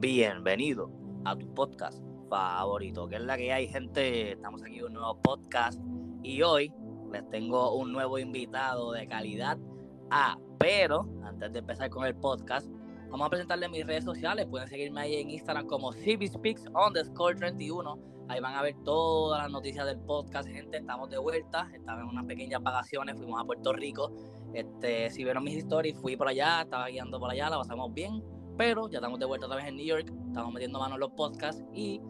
Bienvenido a tu podcast favorito, que es la que hay, gente. Estamos aquí en un nuevo podcast y hoy les tengo un nuevo invitado de calidad. Ah, pero antes de empezar con el podcast, vamos a presentarles mis redes sociales. Pueden seguirme ahí en Instagram como CBSpeaks underscore 31. Ahí van a ver todas las noticias del podcast, gente. Estamos de vuelta. Estaba en unas pequeñas vacaciones, fuimos a Puerto Rico. Este, si vieron mis stories, fui por allá, estaba guiando por allá, la pasamos bien pero ya estamos de vuelta otra vez en New York, estamos metiendo mano en los podcasts y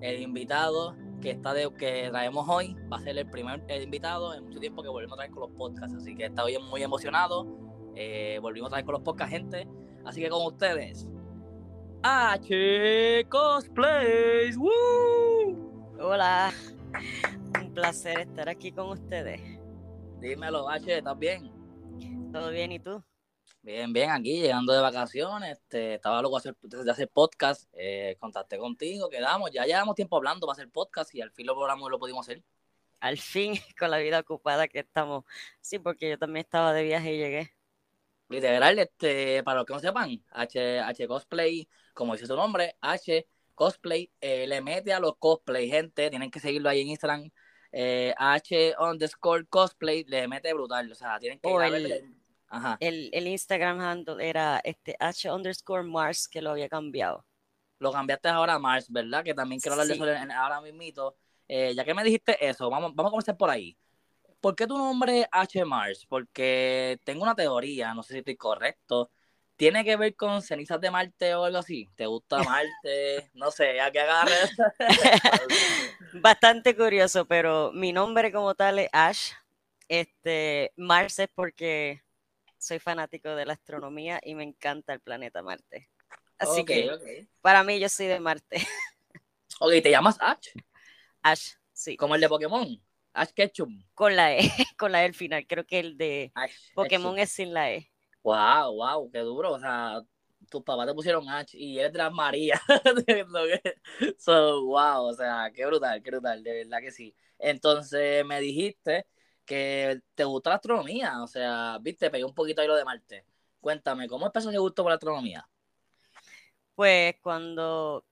el invitado que está de, que traemos hoy va a ser el primer invitado en mucho tiempo que volvemos a traer con los podcasts, así que estoy muy emocionado, eh, volvimos a traer con los podcasts gente, así que con ustedes, H Cosplays, ¡Woo! Hola, un placer estar aquí con ustedes. Dímelo, H, ¿estás bien? ¿Todo bien y tú? Bien, bien, aquí llegando de vacaciones, este, estaba loco de hacer podcast, eh, contacté contigo, quedamos, ya llevamos tiempo hablando para hacer podcast y al fin lo logramos lo pudimos hacer. Al fin, con la vida ocupada que estamos, sí, porque yo también estaba de viaje y llegué. Literal, este, para los que no sepan, H, H Cosplay, como dice su nombre, H Cosplay, eh, le mete a los cosplay, gente, tienen que seguirlo ahí en Instagram, eh, H underscore cosplay, le mete brutal, o sea, tienen que ir el, Instagram handle era este H underscore Mars que lo había cambiado. Lo cambiaste ahora a Mars, ¿verdad? Que también quiero hablar de eso ahora mismito. Eh, ya que me dijiste eso, vamos, vamos a comenzar por ahí. ¿Por qué tu nombre es H Mars? Porque tengo una teoría, no sé si estoy correcto. ¿Tiene que ver con cenizas de Marte o algo así? ¿Te gusta Marte? No sé, a qué agarres. Bastante curioso, pero mi nombre como tal es Ash. Este, Mars es porque soy fanático de la astronomía y me encanta el planeta Marte. Así que para mí yo soy de Marte. Ok, ¿te llamas Ash? Ash, sí. Como el de Pokémon. Ash Ketchum. Con la E, con la E al final. Creo que el de Pokémon es sin la E. Wow, wow, qué duro. O sea, tus papás te pusieron Ash y eres de las Marías. so, wow, o sea, qué brutal, qué brutal, de verdad que sí. Entonces me dijiste que te gusta la astronomía, o sea, viste, pegué un poquito ahí lo de Marte. Cuéntame, ¿cómo empezó ese gusto por la astronomía? Pues cuando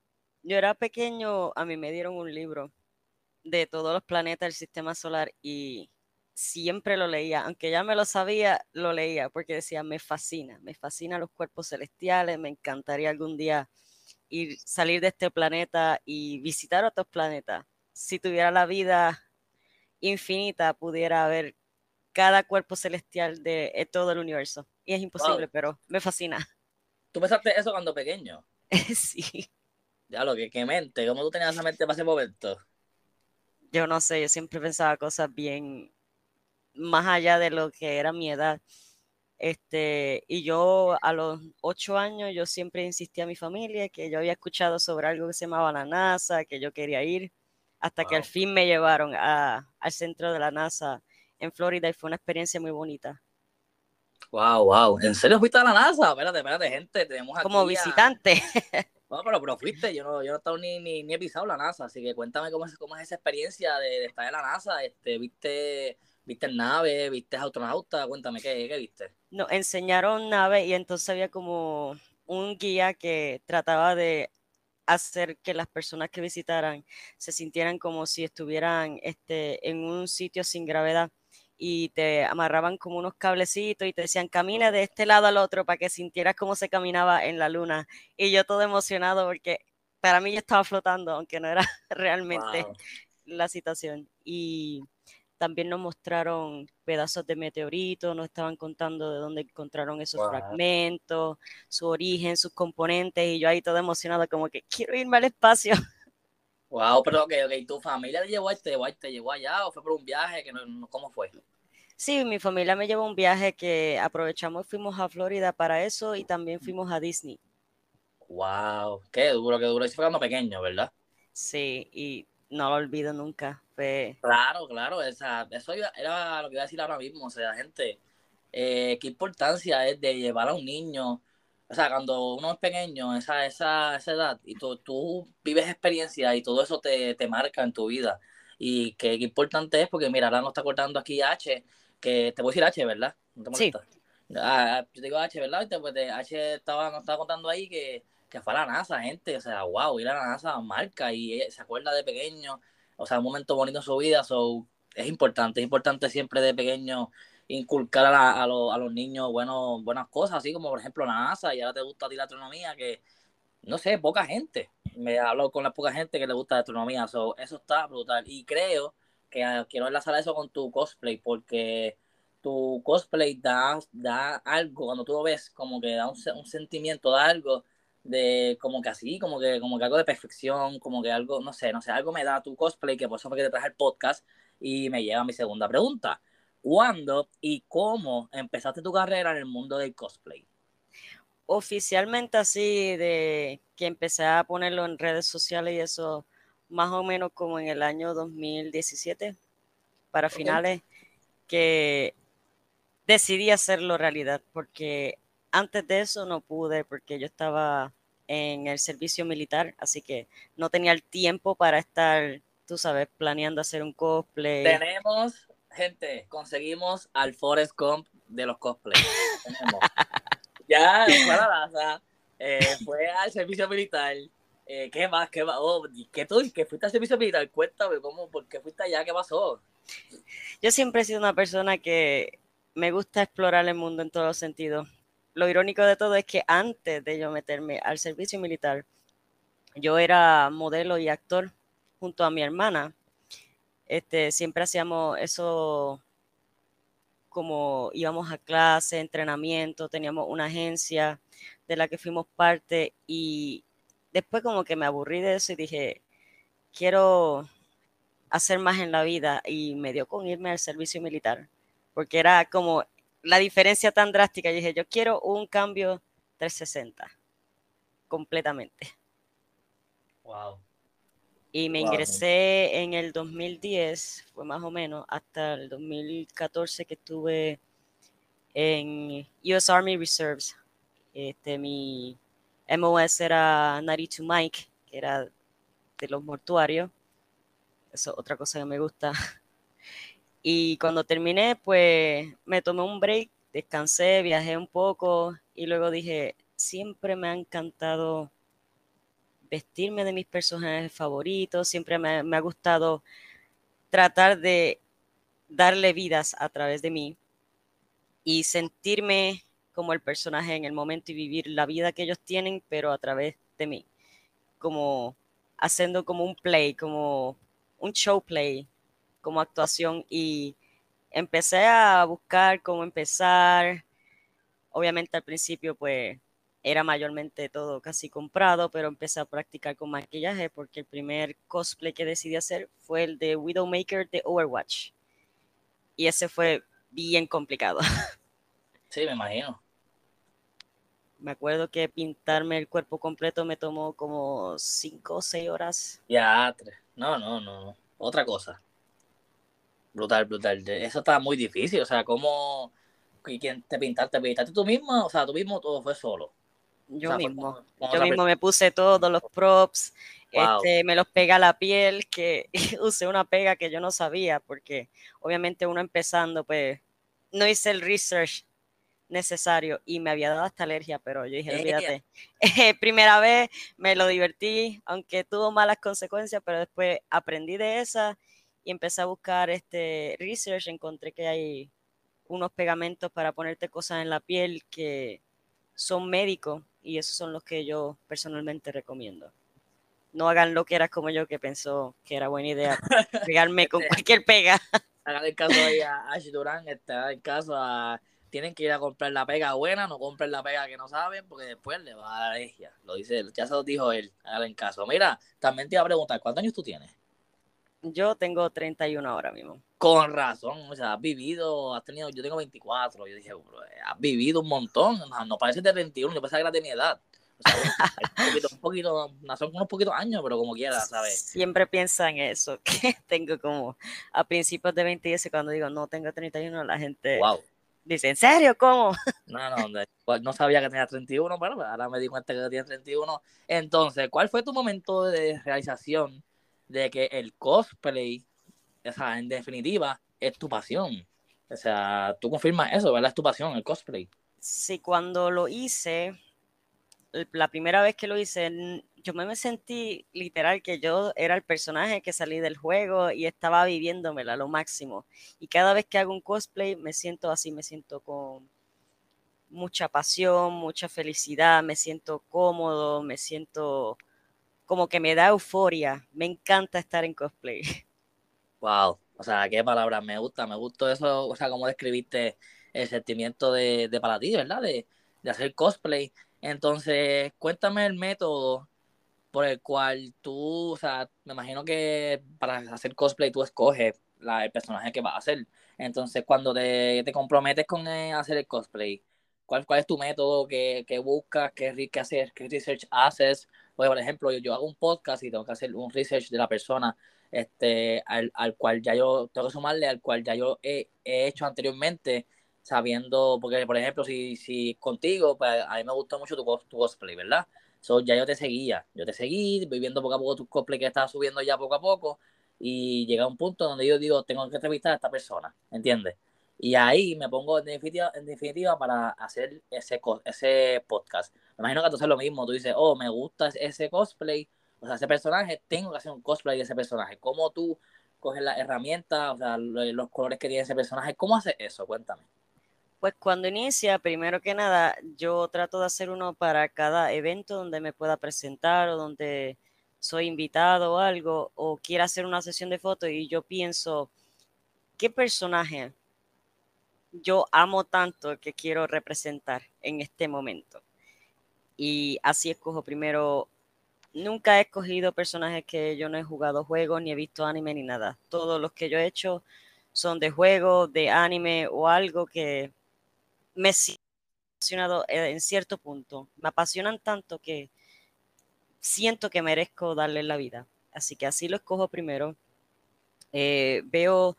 yo era pequeño, a mí me dieron un libro de todos los planetas del sistema solar y siempre lo leía, aunque ya me lo sabía, lo leía porque decía, me fascina, me fascina los cuerpos celestiales, me encantaría algún día ir, salir de este planeta y visitar otros planetas. Si tuviera la vida infinita pudiera haber cada cuerpo celestial de, eh, todo el universo. Y es imposible, pero me fascina. ¿Tú pensaste eso cuando pequeño? sí. Ya lo que, qué mente, ¿cómo tú tenías esa mente para ese momento? Yo no sé, yo siempre pensaba cosas bien más allá de lo que era mi edad. Este, y yo a los ocho años, yo siempre insistí a mi familia que yo había escuchado sobre algo que se llamaba la NASA, que yo quería ir hasta que al fin me llevaron a, al centro de la NASA en Florida y fue una experiencia muy bonita. Wow, wow. ¿En serio fuiste a la NASA? Espérate, espérate, gente. Tenemos aquí Como visitante. No, pero, pero fuiste, yo no, yo no he estado ni, ni, ni, he pisado la NASA, así que cuéntame cómo es, cómo es esa experiencia de, estar en la NASA. Este, ¿Viste, viste nave, viste astronauta? Cuéntame, ¿qué, qué viste? Nos enseñaron nave y entonces había como un guía que trataba de hacer que las personas que visitaran se sintieran como si estuvieran este, en un sitio sin gravedad y te amarraban como unos cablecitos y te decían camina de este lado al otro para que sintieras cómo se caminaba en la luna. Y yo todo emocionado porque para mí yo estaba flotando, aunque no era realmente la situación. Y también nos mostraron pedazos de meteorito, nos estaban contando de dónde encontraron esos fragmentos, su origen, sus componentes, y yo ahí todo emocionado, como que quiero irme al espacio. Wow, pero ok, ok, ¿tu familia te llevó, te llevó, te llevó allá o fue por un viaje? Que no, ¿Cómo fue? Sí, mi familia me llevó un viaje que aprovechamos, fuimos a Florida para eso y también fuimos a Disney. Wow, qué duro, qué duro. Y fue cuando pequeño, ¿verdad? Sí, y no lo olvido nunca. Claro, claro, esa, eso era lo que iba a decir ahora mismo, o sea, gente, eh, qué importancia es de llevar a un niño, o sea, cuando uno es pequeño, esa, esa, esa edad, y tú, tú vives experiencia y todo eso te, te marca en tu vida, y qué, importante es, porque mira, ahora nos está cortando aquí H, que te voy a decir H, ¿verdad? ¿No te sí. Ah, yo te digo H, ¿verdad? Pues H estaba, nos estaba contando ahí que que fue a la NASA, gente, o sea, wow, ir a la NASA marca y se acuerda de pequeño, o sea, un momento bonito en su vida, so, es importante, es importante siempre de pequeño inculcar a, a, los niños bueno, buenas cosas, así como por ejemplo la NASA, y ahora te gusta a ti la astronomía, que no sé, poca gente, me hablo con la poca gente que le gusta la astronomía, so, eso está brutal, y creo que ah, quiero enlazar eso con tu cosplay, porque tu cosplay da, da algo, cuando tú lo ves, como que da un, un sentimiento, da algo de como que así, como que, como que algo de perfección, como que algo, no sé, no sé, algo me da tu cosplay, que por eso fue que te traje el podcast y me llega mi segunda pregunta. ¿Cuándo y cómo empezaste tu carrera en el mundo del cosplay? Oficialmente así, de que empecé a ponerlo en redes sociales y eso, más o menos como en el año 2017, para finales, que decidí hacerlo realidad, porque antes de eso no pude porque yo estaba en el servicio militar, así que no tenía el tiempo para estar, tú sabes, planeando hacer un cosplay. Tenemos, gente, conseguimos al Forest Comp de los cosplays. ya, para eh, fue al servicio militar. Eh, ¿Qué más? ¿Qué más? Oh, ¿qué tú? ¿Qué fuiste al servicio militar? Cuéntame, ¿cómo? ¿Por qué fuiste allá? ¿Qué pasó? Yo siempre he sido una persona que me gusta explorar el mundo en todos los sentidos lo irónico de todo es que antes de yo meterme al servicio militar, yo era modelo y actor junto a mi hermana. Este, siempre hacíamos eso como íbamos a clase, entrenamiento, teníamos una agencia de la que fuimos parte y después como que me aburrí de eso y dije, quiero hacer más en la vida y me dio con irme al servicio militar, porque era como la diferencia tan drástica. Yo dije, yo quiero un cambio 360, completamente. Wow. Y me ingresé en el 2010, fue más o menos, hasta el 2014 que estuve en US Army Reserves. Este, mi MOS era 92 Mike, que era de los mortuarios. Eso es otra cosa que me gusta. Y cuando terminé, pues me tomé un break, descansé, viajé un poco y luego dije, siempre me ha encantado vestirme de mis personajes favoritos, siempre me, ha gustado tratar de darle vidas a través de mí y sentirme como el personaje en el momento y vivir la vida que ellos tienen, pero a través de mí, como haciendo como un play, como un show play, como actuación y empecé a buscar cómo empezar. Obviamente al principio pues era mayormente todo casi comprado, pero empecé a practicar con maquillaje porque el primer cosplay que decidí hacer fue el de Widowmaker de Overwatch. Y ese fue bien complicado. Sí, me imagino. Me acuerdo que pintarme el cuerpo completo me tomó como cinco o seis horas. Ya, no, no, no. Otra cosa. Brutal, brutal. Eso está muy difícil. O sea, ¿cómo. ¿Quién te pintaste? ¿Te pintaste tú mismo? O sea, tú mismo todo fue solo. Yo mismo. yo mismo me puse todos los props. Este, me los pega a la piel, que usé una pega que yo no sabía, porque obviamente uno empezando, pues no hice el research necesario y me había dado hasta alergia, pero yo dije, olvídate. Primera vez me lo divertí, aunque tuvo malas consecuencias, pero después aprendí de esa y empecé a buscar este research, encontré que hay unos pegamentos para ponerte cosas en la piel que son médicos y esos son los que yo personalmente recomiendo. No hagan lo que eras como yo que pensó que era buena idea pegarme con cualquier pega. Hagan el caso ahí a Ash Durán, está el caso a tienen que ir a comprar la pega buena, no compren la pega que no saben, porque después le va a dar alergia. Lo dice él, ya se lo dijo él, hagan caso. Mira, también te iba a preguntar, ¿cuántos años tú tienes? Yo tengo 31 ahora mismo. Con razón, o sea, has vivido, has tenido, yo tengo 24, yo dije, has vivido un montón, no, parece de 31, yo pensaba que era de mi edad. O sea, un poquito, un poquito, son unos poquitos años, pero como quiera, ¿sabes? Siempre piensa en eso, que tengo como a principios de 20 cuando digo, no, tengo 31, la gente wow. dice, ¿en serio? ¿Cómo? No, no, pues no sabía que tenía 31, pero ahora me di cuenta que tenía 31. Entonces, ¿cuál fue tu momento de realización de que el cosplay, o sea, en definitiva, es tu pasión. O sea, tú confirmas eso, ¿verdad? Es tu pasión, el cosplay. Sí, cuando lo hice, la primera vez que lo hice, yo me sentí literal que yo era el personaje que salí del juego y estaba viviéndomela lo máximo. Y cada vez que hago un cosplay me siento así, me siento con mucha pasión, mucha felicidad, me siento cómodo, me siento como que me da euforia. Me encanta estar en cosplay. Wow, o sea, qué palabras, me gusta, me gustó eso, o sea, cómo describiste el sentimiento de, de para ti, ¿verdad? De, de hacer cosplay. Entonces, cuéntame el método por el cual tú, o sea, me imagino que para hacer cosplay tú escoges el personaje que vas a hacer. Entonces, cuando te, te comprometes con eh, hacer el cosplay, ¿cuál, ¿cuál es tu método? ¿Qué, qué buscas? ¿Qué, qué, haces? ¿Qué research haces? Por ejemplo, yo, yo, hago un podcast y tengo que hacer un research de la persona este, al, al cual ya yo tengo que sumarle, al cual ya yo he, he hecho anteriormente sabiendo, porque por ejemplo, si, si contigo, pues a mí me gustó mucho tu, tu cosplay, ¿verdad? So, ya yo te seguía, yo te seguí, voy viendo poco a poco tus cosplay que estás subiendo ya poco a poco, y llega un punto donde yo digo, tengo que entrevistar a esta persona, ¿entiendes? Y ahí me pongo en definitiva, en definitiva para hacer ese, ese podcast. Me imagino que haces lo mismo, tú dices, oh, me gusta ese cosplay, o sea, ese personaje, tengo que hacer un cosplay de ese personaje. ¿Cómo tú coges las herramientas, o sea, los colores que tiene ese personaje? ¿Cómo haces eso? Cuéntame. Pues cuando inicia, primero que nada, yo trato de hacer uno para cada evento donde me pueda presentar o donde soy invitado o algo, o quiera hacer una sesión de fotos y yo pienso, ¿qué personaje yo amo tanto que quiero representar en este momento? Y así escojo primero, nunca he escogido personajes que yo no he jugado juegos, ni he visto anime, ni nada. Todos los que yo he hecho son de juegos, de anime o algo que me siento apasionado eh, en cierto punto. Me apasionan tanto que siento que merezco darle la vida. Así que así lo escojo primero. Eh, veo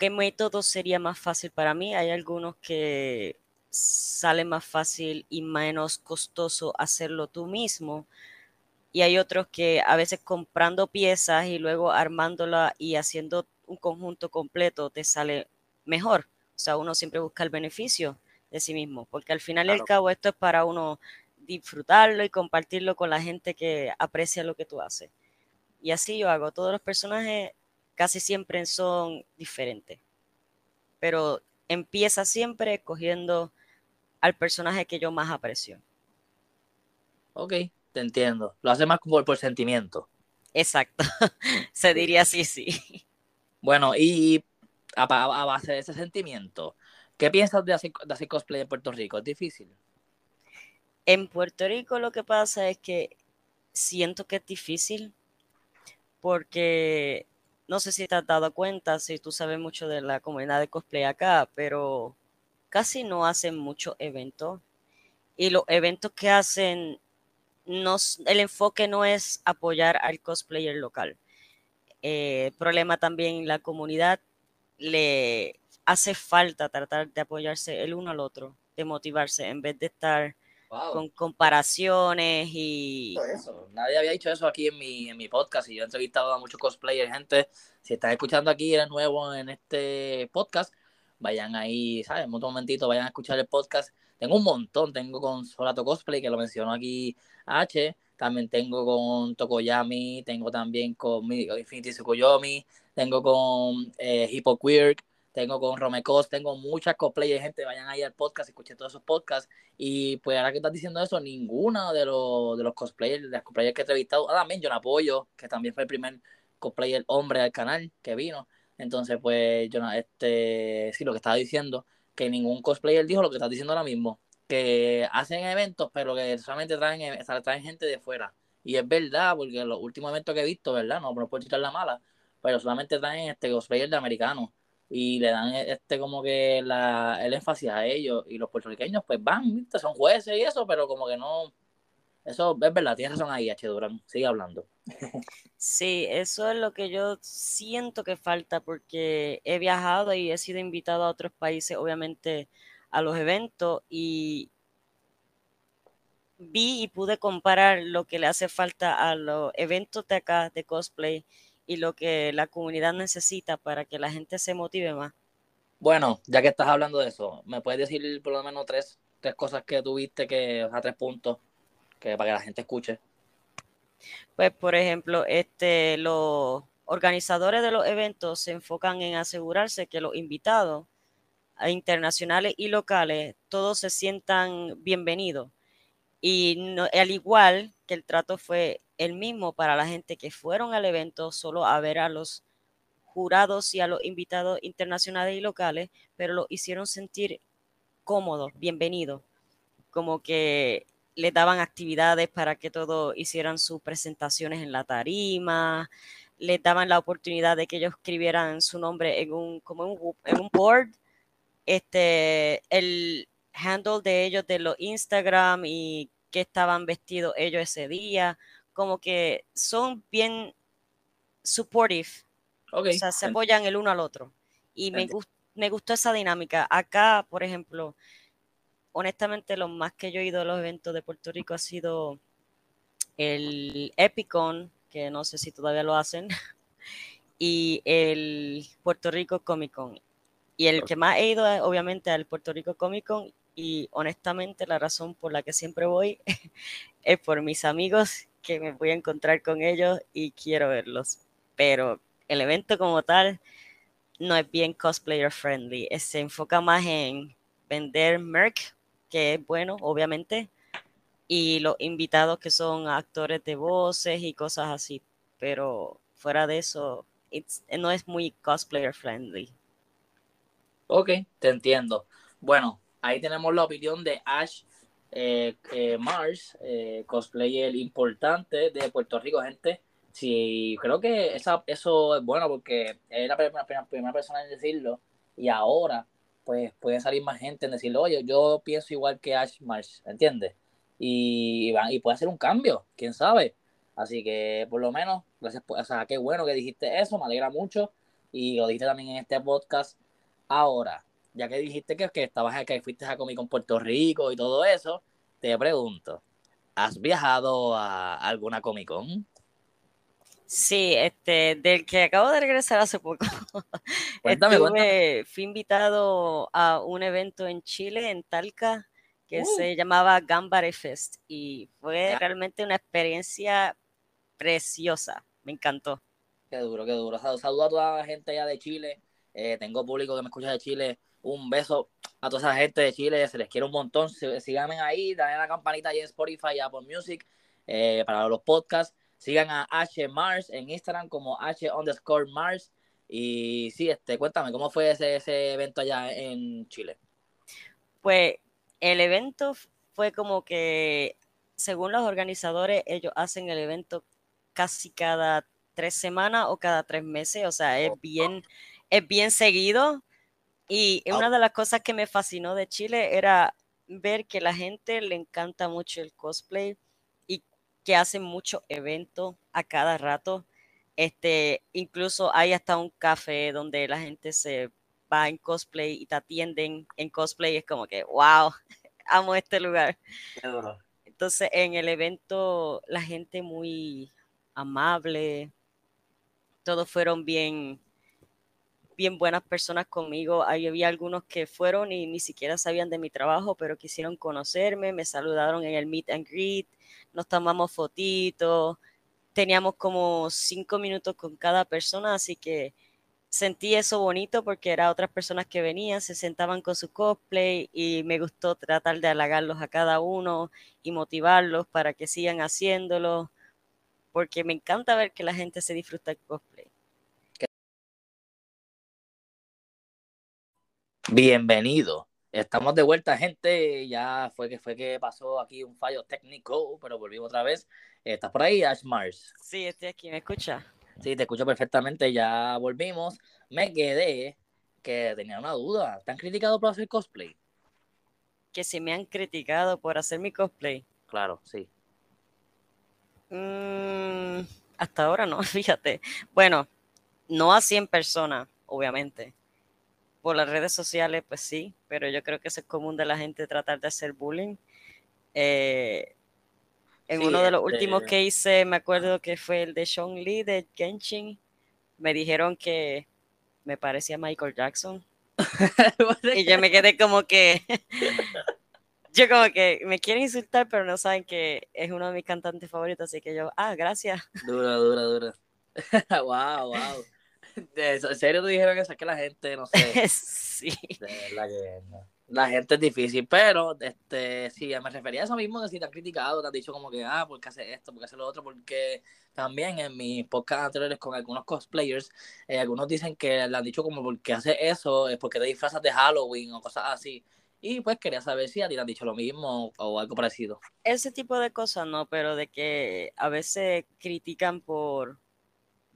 qué método sería más fácil para mí. Hay algunos que sale más fácil y menos costoso hacerlo tú mismo. Y hay otros que a veces comprando piezas y luego armándola y haciendo un conjunto completo te sale mejor. O sea, uno siempre busca el beneficio de sí mismo, porque al final y al cabo esto es para uno disfrutarlo y compartirlo con la gente que aprecia lo que tú haces. Y así yo hago. Todos los personajes casi siempre son diferentes, pero empieza siempre escogiendo al personaje que yo más aprecio. Ok, te entiendo. Lo hace más por, por sentimiento. Exacto. Se diría así, sí. Bueno, y a, base de ese sentimiento, ¿qué piensas de hacer, de hacer cosplay en Puerto Rico? ¿Es difícil? En Puerto Rico lo que pasa es que siento que es difícil porque no sé si te has dado cuenta, si tú sabes mucho de la comunidad de cosplay acá, pero casi no hacen muchos eventos. Y los eventos que hacen, el enfoque no es apoyar al cosplayer local. Eh, problema también la comunidad le hace falta tratar de apoyarse el uno al otro, de motivarse, en vez de estar con comparaciones y... Eso. Nadie había dicho eso aquí en mi, en mi podcast y yo he entrevistado a muchos cosplayers, gente, si estás escuchando aquí, eres nuevo en este podcast, vayan ahí, ¿sabes? Un momentito, vayan a escuchar el podcast. Tengo un montón, tengo con Solato Cosplay, que lo mencionó aquí H, también tengo con Tokoyami, tengo también con Infinity Tsukuyomi, tengo con eh, Queer, tengo con Romecos, tengo muchas cosplayers, gente, vayan ahí al podcast, escuchen todos esos podcasts. Y pues ahora que estás diciendo eso, ninguno de los, de los cosplayers, de las cosplayers que he entrevistado, ah, también John Apoyo, que también fue el primer cosplayer hombre al canal que vino. Entonces, pues, yo, este, sí, lo que estaba diciendo, que ningún cosplayer dijo lo que estás diciendo ahora mismo, que hacen eventos, pero que solamente traen, traen gente de fuera. Y es verdad, porque los últimos eventos que he visto, ¿verdad? No, no puedo quitar la mala, pero solamente traen este cosplayer de americanos y le dan este como que la, el énfasis a ellos y los puertorriqueños pues van, son jueces y eso, pero como que no, eso es verdad, tienes razón ahí, H. Durán, sigue hablando. Sí, eso es lo que yo siento que falta porque he viajado y he sido invitado a otros países, obviamente, a los eventos y vi y pude comparar lo que le hace falta a los eventos de acá de cosplay y lo que la comunidad necesita para que la gente se motive más. Bueno, ya que estás hablando de eso, ¿me puedes decir por lo menos tres tres cosas que tuviste que, o sea, tres puntos que para que la gente escuche. Pues, por ejemplo, este, los organizadores de los eventos se enfocan en asegurarse que los invitados internacionales y locales todos se sientan bienvenidos. Y al igual que el trato fue el mismo para la gente que fueron al evento solo a ver a los jurados y a los invitados internacionales y locales, pero lo hicieron sentir cómodos, bienvenidos, como que les daban actividades para que todos hicieran sus presentaciones en la tarima, les daban la oportunidad de que ellos escribieran su nombre en un, como un, board, este, el handle de ellos de los Instagram y que estaban vestidos ellos ese día, como que son bien supportive, o sea, se apoyan el uno al otro. Y me, me gustó esa dinámica. Acá, por ejemplo, honestamente lo más que yo he ido a los eventos de Puerto Rico ha sido el Epicon, que no sé si todavía lo hacen, y el Puerto Rico Comic Con. Y el que más he ido obviamente al Puerto Rico Comic Con y honestamente la razón por la que siempre voy es por mis amigos que me voy a encontrar con ellos y quiero verlos. Pero el evento como tal no es bien cosplayer friendly, se enfoca más en vender merch que es bueno, obviamente, y los invitados que son actores de voces y cosas así, pero fuera de eso, no es muy cosplayer friendly. Ok, te entiendo. Bueno, ahí tenemos la opinión de Ash eh, eh, Mars, eh, cosplayer importante de Puerto Rico, gente. Sí, creo que esa, eso es bueno porque es la primera persona en decirlo y ahora pues puede salir más gente en decirle, oye, yo pienso igual que Ash Marsh, ¿entiendes? Y, y, puede hacer un cambio, quién sabe. Así que por lo menos, gracias, o sea, qué bueno que dijiste eso, me alegra mucho. Y lo dijiste también en este podcast. Ahora, ya que dijiste que, que estabas que fuiste a Comic Con Puerto Rico y todo eso, te pregunto, ¿has viajado a alguna Comic Con? Sí, este, del que acabo de regresar hace poco. Cuéntame, Fui invitado a un evento en Chile, en Talca, que uh. se llamaba Gambare Fest y fue realmente una experiencia preciosa. Me encantó. Qué duro, qué duro. Saludo a toda la gente allá de Chile. Eh, tengo público que me escucha de Chile. Un beso a toda esa gente de Chile. Se les quiere un montón. Síganme ahí, dale la campanita ahí en Spotify y Apple Music eh, para los podcasts. Sigan a H Mars en Instagram como H underscore Mars. Y sí, este, cuéntame, ¿cómo fue ese, ese evento allá en Chile? Pues el evento fue como que, según los organizadores, ellos hacen el evento casi cada tres semanas o cada tres meses, o sea, es bien, es bien seguido. Y una de las cosas que me fascinó de Chile era ver que la gente le encanta mucho el cosplay que hacen muchos eventos a cada rato. Este, incluso hay hasta un café donde la gente se va en cosplay y te atienden en cosplay. Es como que, wow, amo este lugar. Entonces, en el evento, la gente muy amable, todos fueron bien, bien buenas personas conmigo. Ahí había algunos que fueron y ni siquiera sabían de mi trabajo, pero quisieron conocerme, me saludaron en el meet and greet nos tomamos fotitos, teníamos como cinco minutos con cada persona, así que sentí eso bonito porque eran otras personas que venían, se sentaban con su cosplay y me gustó tratar de halagarlos a cada uno y motivarlos para que sigan haciéndolo, porque me encanta ver que la gente se disfruta el cosplay. Bienvenido Estamos de vuelta, gente. Ya fue que fue que pasó aquí un fallo técnico, pero volvimos otra vez. ¿Estás por ahí, Ash Mars? Sí, estoy aquí. ¿Me escucha? Sí, te escucho perfectamente. Ya volvimos. Me quedé que tenía una duda. ¿Te han criticado por hacer cosplay? Que si me han criticado por hacer mi cosplay. Claro, sí. Mm, hasta ahora no, fíjate. Bueno, no así en persona, obviamente por las redes sociales, pues sí, pero yo creo que es común de la gente tratar de hacer bullying. Eh, en uno de los este últimos que hice, me acuerdo que fue el de Sean Lee de Genshin, me dijeron que me parecía Michael Jackson. y yo me quedé como que, yo como que me quieren insultar, pero no saben que es uno de mis cantantes favoritos, así que yo, ah, gracias. Dura, dura, dura. wow, wow. ¿En serio te dijeron eso? Es que la gente, no sé. sí. De verdad que no. La gente es difícil, pero este, sí, me refería a eso mismo de si te han criticado, te han dicho como que, ah, ¿por qué hace esto? ¿Por qué hace lo otro? Porque también en mis podcasts anteriores con algunos cosplayers, eh, algunos dicen que le han dicho como, ¿por qué hace eso? Es porque te disfrazas de Halloween o cosas así. Y pues quería saber si a ti te han dicho lo mismo o algo parecido. Ese tipo de cosas no, pero de que a veces critican por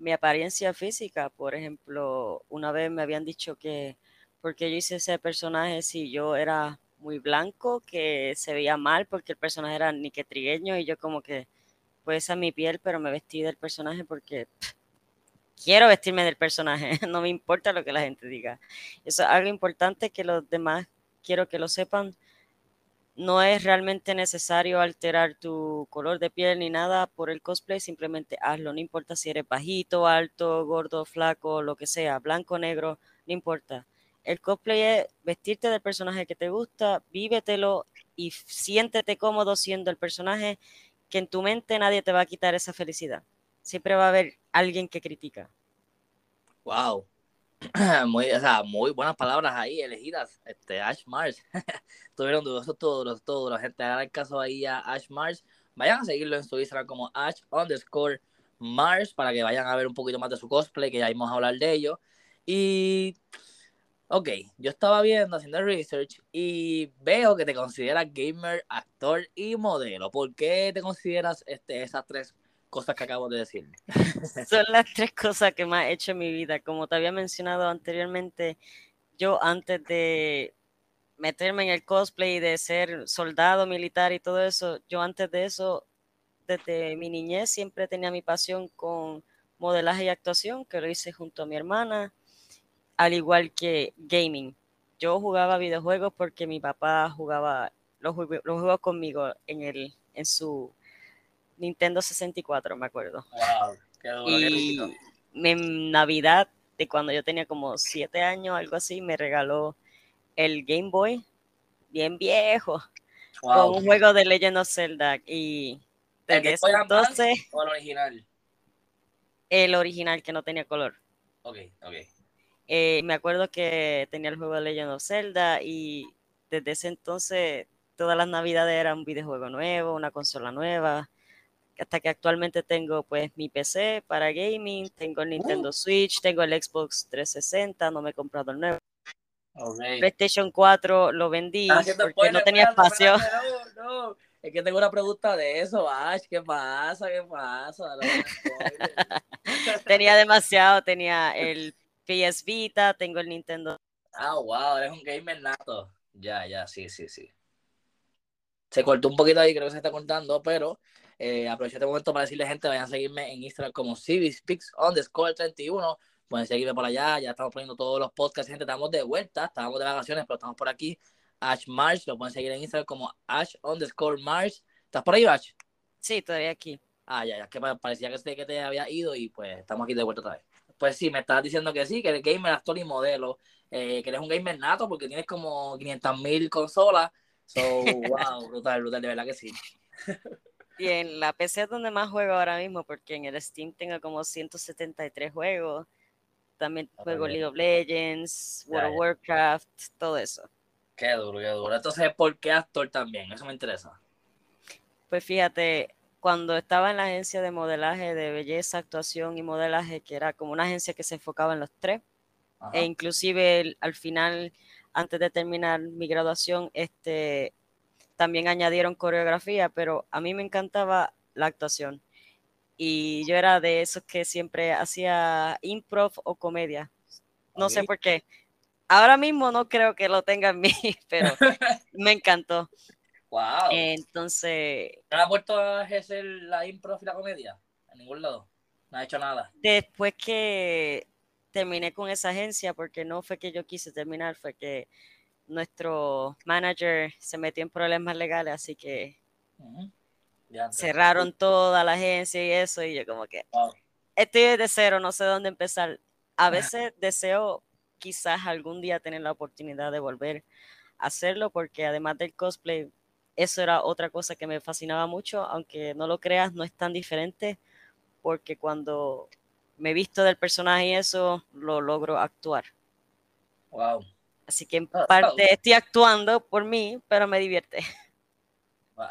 mi apariencia física. Por ejemplo, una vez me habían dicho que porque yo hice ese personaje si yo era muy blanco, que se veía mal porque el personaje era niquetrigueño y yo como que, pues a mi piel, pero me vestí del personaje porque quiero vestirme del personaje, no me importa lo que la gente diga. Eso es algo importante que los demás quiero que lo sepan. No es realmente necesario alterar tu color de piel ni nada por el cosplay, simplemente hazlo, no importa si eres bajito, alto, gordo, flaco, lo que sea, blanco, negro, no importa el cosplay es vestirte del personaje que te gusta, vívetelo y siéntete cómodo siendo el personaje que en tu mente nadie te va a quitar esa felicidad. Siempre va a haber alguien que critica. Wow. Muy, o sea, muy buenas palabras ahí elegidas. Este, Ash Mars. Tuvieron dudosos todos, todos. La gente haga el caso ahí a Ash Mars. Vayan a seguirlo en su Instagram como Ash underscore Mars para que vayan a ver un poquito más de su cosplay, que ya íbamos a hablar de ello. Y Ok, yo estaba viendo, haciendo research y veo que te consideras gamer, actor y modelo. ¿Por qué te consideras este, esas tres cosas que acabo de decir? Son las tres cosas que más he hecho en mi vida. Como te había mencionado anteriormente, yo antes de meterme en el cosplay, de ser soldado militar y todo eso, yo antes de eso, desde mi niñez, siempre tenía mi pasión con modelaje y actuación, que lo hice junto a mi hermana al igual que gaming. Yo jugaba videojuegos porque mi papá jugaba los, los juegos conmigo en, el, en su Nintendo 64, me acuerdo. Wow, qué y en Navidad, de cuando yo tenía como siete años, algo así, me regaló el Game Boy, bien viejo, con un juego de Legend of Zelda. Y desde ese entonces. ¿O el original? El original que no tenía color. Ok, ok. Eh, me acuerdo que tenía el juego de Legend of Zelda y desde ese entonces todas las navidades eran un videojuego nuevo, una consola nueva, hasta que actualmente tengo pues mi PC para gaming, tengo el Nintendo uh. Switch, tengo el Xbox 360, no me he comprado el nuevo. PlayStation 4 lo vendí porque no tenía espacio. No, Es que tengo una pregunta de eso, Ash. ¿Qué pasa? ¿Qué pasa? tenía demasiado, tenía el PS Vita, tengo el Nintendo. Ah, wow, eres un gamer nato. Ya, ya, sí, sí, sí. Se cortó un poquito ahí, creo que se está cortando, pero eh, aprovecho este momento para decirle, gente, vayan a seguirme en Instagram como CiviSpeaks underscore 31. Pueden seguirme por allá, ya estamos poniendo todos los podcasts, gente, estamos de vuelta, estábamos de vacaciones, pero estamos por aquí. Ash Marsh, lo pueden seguir en Instagram como Ash underscore Marsh. ¿Estás por ahí, Ash? Sí, todavía aquí. Ah, ya, ya, que parecía que, que te había ido y pues estamos aquí de vuelta otra vez pues sí, me estás diciendo que sí, que eres gamer, actor y modelo, eh, que eres un gamer nato porque tienes como 500 mil consolas. So, wow, brutal, brutal, de verdad que sí. Y en la PC es donde más juego ahora mismo, porque en el Steam tengo como 173 juegos. También juego League of Legends, World of Warcraft, todo eso. Qué duro, qué duro. Entonces, ¿por qué actor también? Eso me interesa. Pues fíjate, cuando estaba en la agencia de modelaje de belleza, actuación y modelaje, que era como una agencia que se enfocaba en los tres, e inclusive al final, antes de terminar mi graduación, este, también añadieron coreografía, pero a mí me encantaba la actuación. Y yo era de esos que siempre hacía improv o comedia. No sé por qué. Ahora mismo no creo que lo tenga en mí, pero me encantó. Wow. Entonces. ¿No has vuelto a ejercer la impro y la comedia? En ningún lado. No ha hecho nada. Después que terminé con esa agencia, porque no fue que yo quise terminar, fue que nuestro manager se metió en problemas legales, así que cerraron toda la agencia y eso, y yo como que estoy de cero, no sé dónde empezar. A veces deseo quizás algún día tener la oportunidad de volver a hacerlo, porque además del cosplay, eso era otra cosa que me fascinaba mucho, aunque no lo creas, no es tan diferente, porque cuando me visto del personaje y eso, lo logro actuar. Wow. Así que en ah, parte estoy actuando por mí, pero me divierte.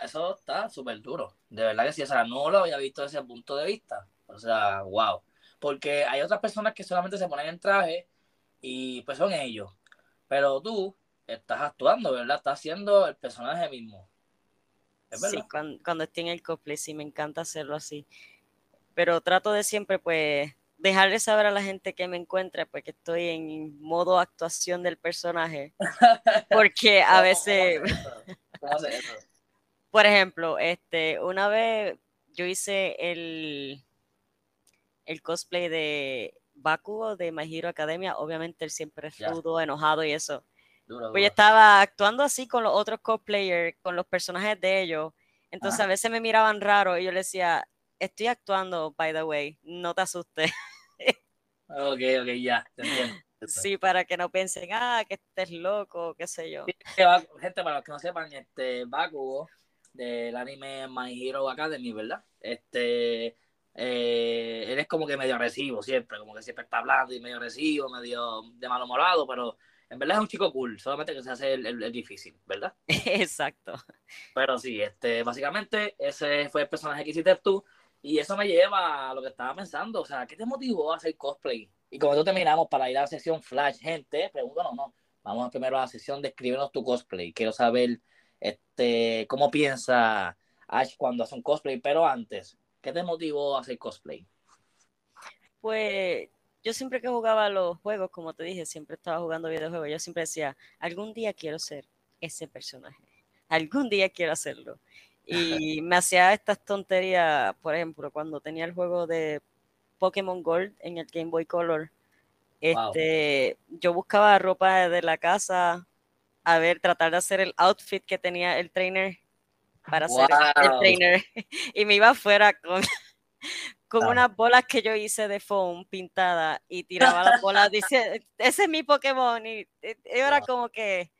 Eso está súper duro. De verdad que sí, o sea, no lo había visto desde ese punto de vista. O sea, wow. Porque hay otras personas que solamente se ponen en traje y pues son ellos. Pero tú estás actuando, ¿verdad? Estás haciendo el personaje mismo. sí, cuando, cuando estoy en el cosplay, sí, me encanta hacerlo así. Pero trato de siempre, pues, dejarle saber a la gente que me encuentra, pues, que estoy en modo actuación del personaje. Porque a veces... Por ejemplo, este, una vez yo hice el, el cosplay de Bakugo de My Hero Academia. Obviamente él siempre es rudo, enojado y eso. Pues yo estaba actuando así con los otros cosplayers, con los personajes de ellos. Entonces a veces me miraban raro y yo le decía, estoy actuando, by the way, no te asustes. ok, ok, ya, te entiendo. Sí, para que no piensen, ah, que estés loco, qué sé yo. gente, para los que no sepan, este Bakugo del anime My Hero Academy, ¿verdad? Este, eh, él es como que medio agresivo siempre, como que siempre está hablando y medio agresivo, medio de malhumorado, pero en verdad es un chico cool, solamente que se hace el, difícil, ¿verdad? Exacto. Pero sí, este, básicamente ese fue el personaje que hiciste tú y eso me lleva a lo que estaba pensando, o sea, ¿qué te motivó a hacer cosplay? Y como esto terminamos para ir a la sesión Flash, gente, pregúntanos, no, vamos primero a la sesión de escribirnos tu cosplay. Quiero saber este, cómo piensa Ash cuando hace un cosplay, pero antes, ¿qué te motivó a hacer cosplay? Pues yo siempre que jugaba los juegos, como te dije, siempre estaba jugando videojuegos, yo siempre decía, algún día quiero ser ese personaje, algún día quiero hacerlo. Y me hacía estas tonterías, por ejemplo, cuando tenía el juego de Pokémon Gold en el Game Boy Color, este, yo buscaba ropa de la casa, a ver, tratar de hacer el outfit que tenía el trainer para hacer el trainer. y me iba afuera con con unas bolas que yo hice de foam pintada y tiraba las bolas, dice, ese es mi Pokémon. Y, era como que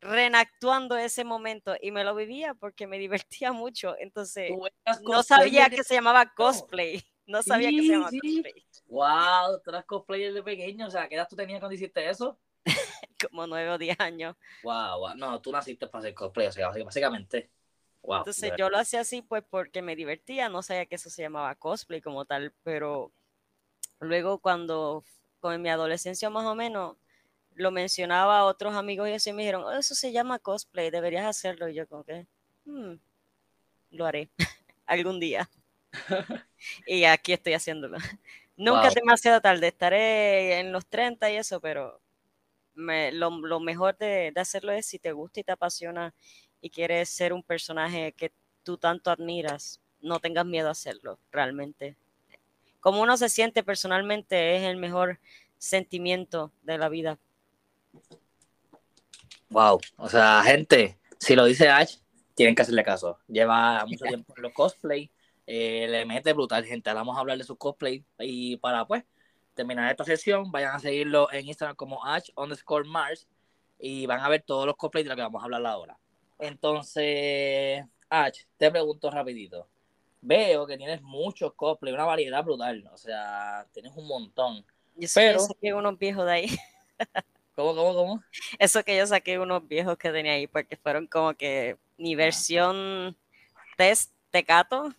reenactuando ese momento y me lo vivía porque me divertía mucho. Entonces, no sabía que se llamaba cosplay. No sabía que se llamaba cosplay. Wow, tú eras cosplayer de pequeño. O sea, ¿qué edad tú tenías cuando hiciste eso? como nueve o diez años. Wow, wow. No, tú naciste para hacer cosplay. O sea, básicamente entonces yo lo hacía así pues porque me divertía, no sabía que eso se llamaba cosplay como tal, pero luego cuando con mi adolescencia más o menos lo mencionaba a otros amigos y así me dijeron, oh, eso se llama cosplay, deberías hacerlo. Y yo como que, hmm, lo haré algún día. y aquí estoy haciéndolo. Nunca es demasiado tarde, estaré en los 30 y eso, pero lo, mejor de, de, hacerlo es si te gusta y te apasiona y quieres ser un personaje que tú tanto admiras, no tengas miedo a hacerlo, realmente. Como uno se siente personalmente es el mejor sentimiento de la vida. Wow, o sea, gente, si lo dice Ash, tienen que hacerle caso. Lleva mucho tiempo en los cosplay, eh, le mete brutal, gente. Vamos a hablar de su cosplay y para pues terminar esta sesión, vayan a seguirlo en Instagram como Ash underscore Mars y van a ver todos los cosplays de los que vamos a hablar ahora. Entonces, H, te pregunto rapidito. Veo que tienes muchos cosplay, una variedad brutal, o sea, tienes un montón. Yo pero... saqué unos viejos de ahí. ¿Cómo, cómo, cómo? Eso que yo saqué unos viejos que tenía ahí, porque fueron como que mi versión test tecato.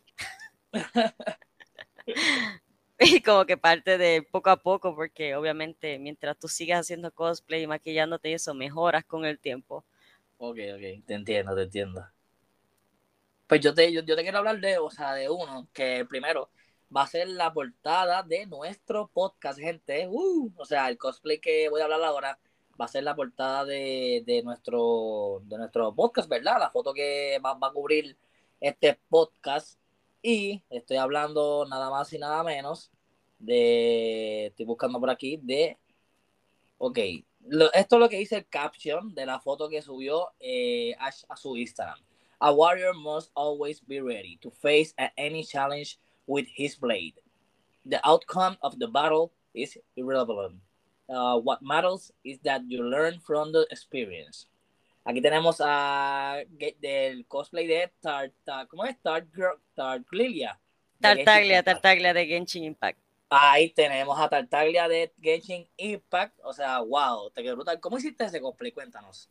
y como que parte de poco a poco, porque obviamente mientras tú sigas haciendo cosplay y maquillándote y eso, mejoras con el tiempo. Ok, ok, te entiendo, te entiendo. Pues yo te, yo, te quiero hablar de, o sea, de uno que primero va a ser la portada de nuestro podcast, gente. Uh, o sea, el cosplay que voy a hablar ahora va a ser la portada de, de nuestro, de nuestro podcast, ¿verdad? La foto que va, a cubrir este podcast. Y estoy hablando nada más y nada menos de. Estoy buscando por aquí de. Ok, esto es lo que dice el caption de la foto que subió eh, a su Instagram. A warrior must always be ready to face any challenge with his blade. The outcome of the battle is irrelevant. Uh, what matters is that you learn from the experience. Aquí tenemos a del cosplay de ¿cómo es? Tartaglia. Tartaglia, Tartaglia de Genshin Impact. Ahí tenemos a Tartaglia de Genshin Impact. O sea, wow, te quedó brutal. ¿Cómo hiciste ese cosplay? Cuéntanos.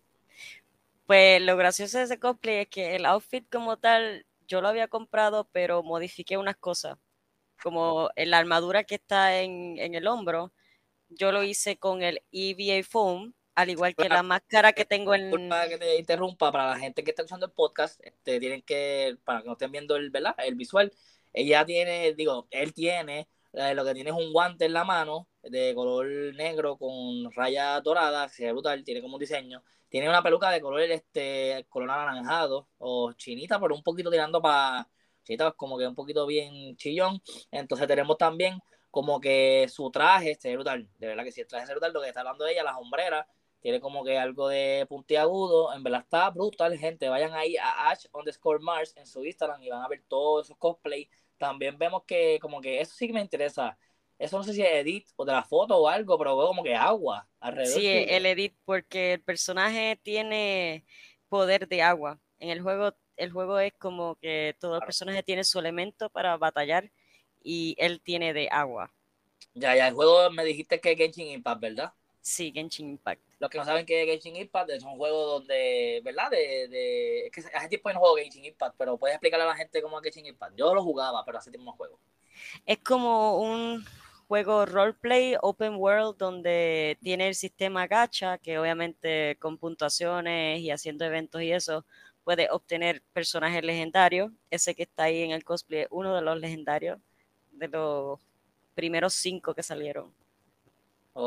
Pues lo gracioso de ese cosplay es que el outfit como tal yo lo había comprado, pero modifiqué unas cosas. Como la armadura que está en, en el hombro, yo lo hice con el EVA Foam, al igual que la máscara que tengo en. Para que te interrumpa, para la gente que está usando el podcast, este, tienen que, para que no estén viendo el, ¿verdad? el visual, ella tiene, digo, él tiene, eh, lo que tiene es un guante en la mano de color negro con raya dorada, se ve brutal, tiene como un diseño. Tiene una peluca de color, este, color anaranjado o chinita, pero un poquito tirando para. Chinita, como que un poquito bien chillón. Entonces tenemos también como que su traje, este brutal, de verdad que si el traje es brutal, lo que está hablando de ella, las hombreras, tiene como que algo de puntiagudo, en verdad está brutal, gente, vayan ahí a Ash underscore Mars en su Instagram y van a ver todos esos cosplays, también vemos que como que eso sí que me interesa, eso no sé si es edit o de la foto o algo, pero veo como que agua alrededor. Sí, el edit, porque el personaje tiene poder de agua, en el juego, el juego es como que todo el personaje tiene su elemento para batallar, y él tiene de agua. Ya, ya, el juego me dijiste que es Genshin Impact, ¿verdad? Sí, Genshin Impact. Los que no saben qué es Genshin Impact es un juego donde, ¿verdad? De, de, es que hace tiempo no juego Genshin Impact, pero puedes explicarle a la gente cómo es Genshin Impact. Yo lo jugaba, pero hace tiempo no juego. Es como un juego roleplay open world donde tiene el sistema gacha, que obviamente con puntuaciones y haciendo eventos y eso, puede obtener personajes legendarios. Ese que está ahí en el cosplay, uno de los legendarios de los primeros cinco que salieron.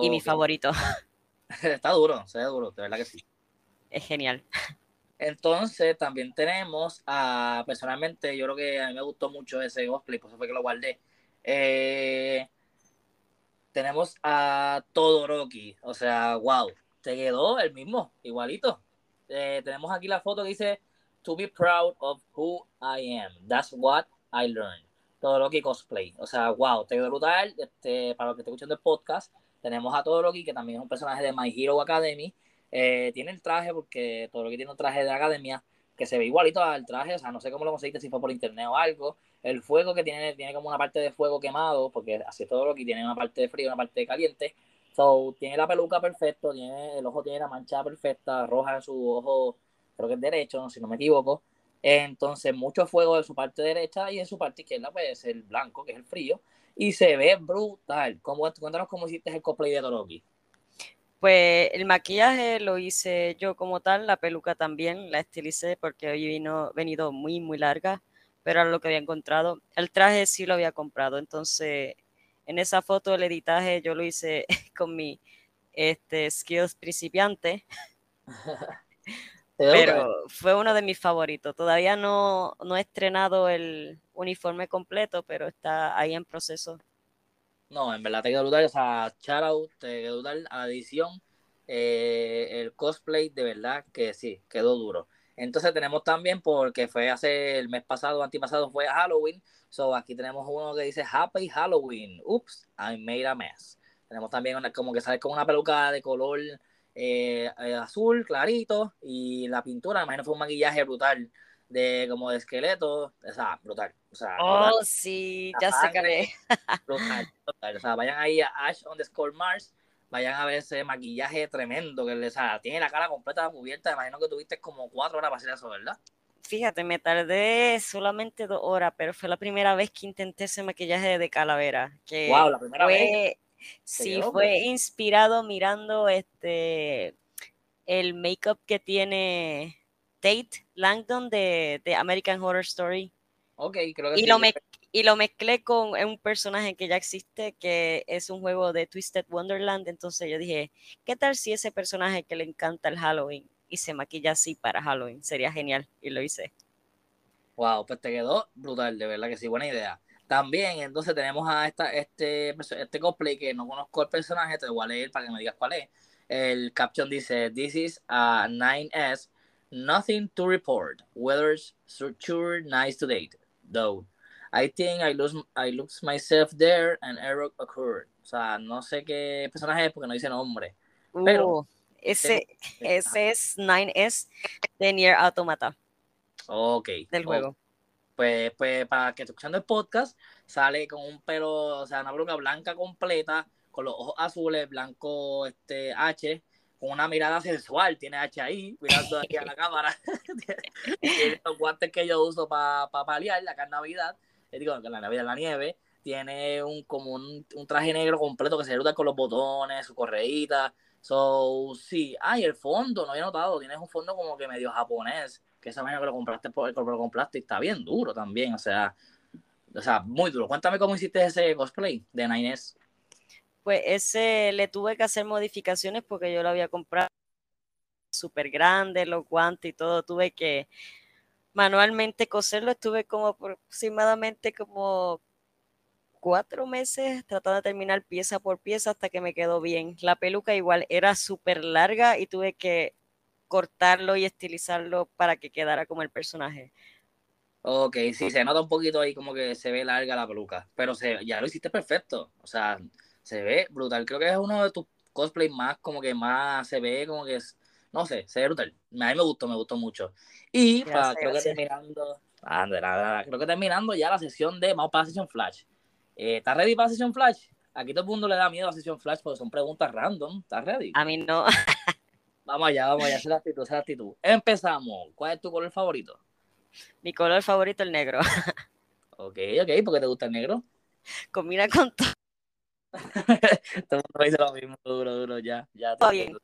y mi favorito. Está duro, se ve duro, de verdad que sí. Es genial. Entonces, también tenemos a, personalmente, yo creo que a mí me gustó mucho ese cosplay, por eso fue que lo guardé. Eh, tenemos a Todoroki, o sea, wow, te quedó el mismo, igualito. Eh, tenemos aquí la foto que dice, to be proud of who I am, that's what I learned. Todoroki Cosplay. O sea, wow, te quedó brutal. Este, para los que estén escuchando el podcast, tenemos a Todoroki, que también es un personaje de My Hero Academy. Eh, tiene el traje, porque Todoroki tiene un traje de la academia que se ve igualito al traje. O sea, no sé cómo lo conseguiste, si fue por internet o algo. El fuego que tiene, tiene como una parte de fuego quemado, porque así Todoroki tiene una parte de frío una parte de caliente. So, tiene la peluca perfecto, tiene, el ojo tiene la mancha perfecta, roja en su ojo, creo que es derecho, si no me equivoco. Entonces, mucho fuego de su parte derecha y en su parte izquierda, pues el blanco, que es el frío. Y se ve brutal. ¿Cómo, cuéntanos cómo hiciste el cosplay de Toroki. Pues el maquillaje lo hice yo como tal, la peluca también la estilicé porque hoy vino venido muy, muy larga, pero era lo que había encontrado. El traje sí lo había comprado, entonces en esa foto el editaje yo lo hice con mi este, skills principiante. Pero fue uno de mis favoritos. Todavía no, no he estrenado el uniforme completo, pero está ahí en proceso. No, en verdad te quedó brutal. O sea, shout te quedó brutal. Adición, eh, el cosplay, de verdad que sí, quedó duro. Entonces tenemos también, porque fue hace el mes pasado, antipasado, fue Halloween. So aquí tenemos uno que dice Happy Halloween. Oops, I made a mess. Tenemos también una, como que sale con una peluca de color eh, eh, azul clarito y la pintura, imagino fue un maquillaje brutal de como de esqueleto, o sea, brutal. O sea, oh, sí, ya se cree. Brutal, O sea, vayan ahí a Ash on the Score Mars, vayan a ver ese maquillaje tremendo que le, o sea, tiene la cara completa cubierta. Imagino que tuviste como cuatro horas para hacer eso, ¿verdad? Fíjate, me tardé solamente dos horas, pero fue la primera vez que intenté ese maquillaje de calavera. Que wow, la primera vez Sí, fue inspirado mirando este el make-up que tiene Tate Langdon de, American Horror Story. Ok, creo que y Lo y lo mezclé con un personaje que ya existe, que es un juego de Twisted Wonderland. Entonces yo dije, ¿qué tal si ese personaje que le encanta el Halloween y se maquilla así para Halloween? Sería genial. Y lo hice. Wow, pues te quedó brutal, de verdad que sí, buena idea. También, entonces tenemos a esta, este, este cosplay que no conozco el personaje, te voy a leer para que me digas cuál es. El caption dice, This is a 9S, nothing to report. Weather's sure nice to date, though. I think I lose, I lose myself there and error occurred. O sea, no sé qué personaje es porque no dice nombre. Pero, uh, Ese, ese es 9S de Nier Automata. Ok. Del juego. Pues, pues para que esté escuchando el podcast, sale con un pelo, o sea, una peluca blanca completa, con los ojos azules, blanco este H, con una mirada sensual, tiene H ahí, mirando aquí a la cámara. tiene los guantes que yo uso para pa paliar la en Navidad, eh, digo, la Navidad en la nieve. Tiene un como un, traje negro completo que se ayuda con los botones, su correíta. So, sí. Ah, y el fondo, no había notado, tienes un fondo como que medio japonés, que esa manera que lo compraste por lo compraste y está bien duro también, o sea, o sea, muy duro. Cuéntame cómo hiciste ese cosplay de Nines. Pues ese le tuve que hacer modificaciones porque yo lo había comprado súper grande, los guantes y todo. Tuve que manualmente coserlo. Estuve como aproximadamente como cuatro meses tratando de terminar pieza por pieza hasta que me quedó bien. La peluca igual era súper larga y tuve que cortarlo y estilizarlo para que quedara como el personaje. Ok, sí, se nota un poquito ahí como que se ve larga la peluca, pero se, ya lo hiciste perfecto. O sea, se ve brutal. Creo que es uno de tus cosplays más, como que más se ve, como que es, no sé, se ve brutal. A mí me gustó, me gustó mucho. Y para, creo que terminando, creo que terminando ya la sesión de, vamos para sesión Flash. Eh, ¿Estás ready para sesión Flash? Aquí todo el mundo le da miedo a sesión Flash porque son preguntas random. ¿Estás ready? A mí no. vamos allá, vamos allá, esa es la actitud, esa es la actitud. Empezamos. ¿Cuál es tu color favorito? Mi color favorito, el negro. ok, ok, ¿por qué te gusta el negro? Combina con todo. todo el mundo dice lo mismo, duro, duro, ya, ya. Te entiendo.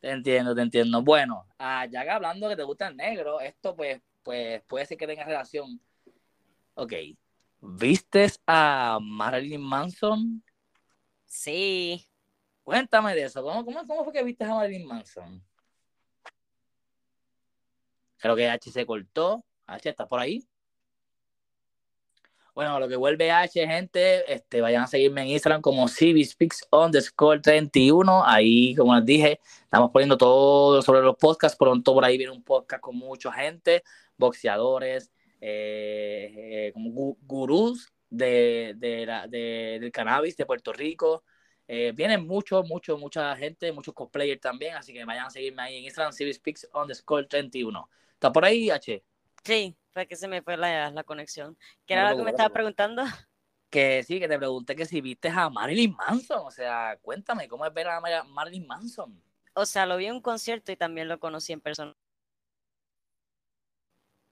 Te entiendo, te entiendo. Bueno, ah, ya que hablando que te gusta el negro, esto pues, pues puede ser que tenga relación. Ok. ¿Vistes a Marilyn Manson? Sí. Cuéntame de eso. ¿Cómo, cómo, cómo fue que viste a Marilyn Manson? Creo que H se cortó. H, ¿estás por ahí? Bueno, lo que vuelve H, gente, este, vayan a seguirme en Instagram como CBSpeaks underscore 31. Ahí, como les dije, estamos poniendo todo sobre los podcasts. Pronto por ahí viene un podcast con mucha gente, boxeadores, eh, eh, como gurús de, del cannabis de Puerto Rico. Eh, vienen mucho, mucho, mucha gente, muchos cosplayers también. Así que vayan a seguirme ahí en Instagram, CBSpeaks underscore 31. ¿Está por ahí, H? Sí, fue que se me fue la, conexión. ¿Qué era lo que me estaba preguntando? Que sí, que te pregunté que si viste a Marilyn Manson. O sea, cuéntame, ¿cómo es ver a Marilyn Manson? O sea, lo vi en un concierto y también lo conocí en persona.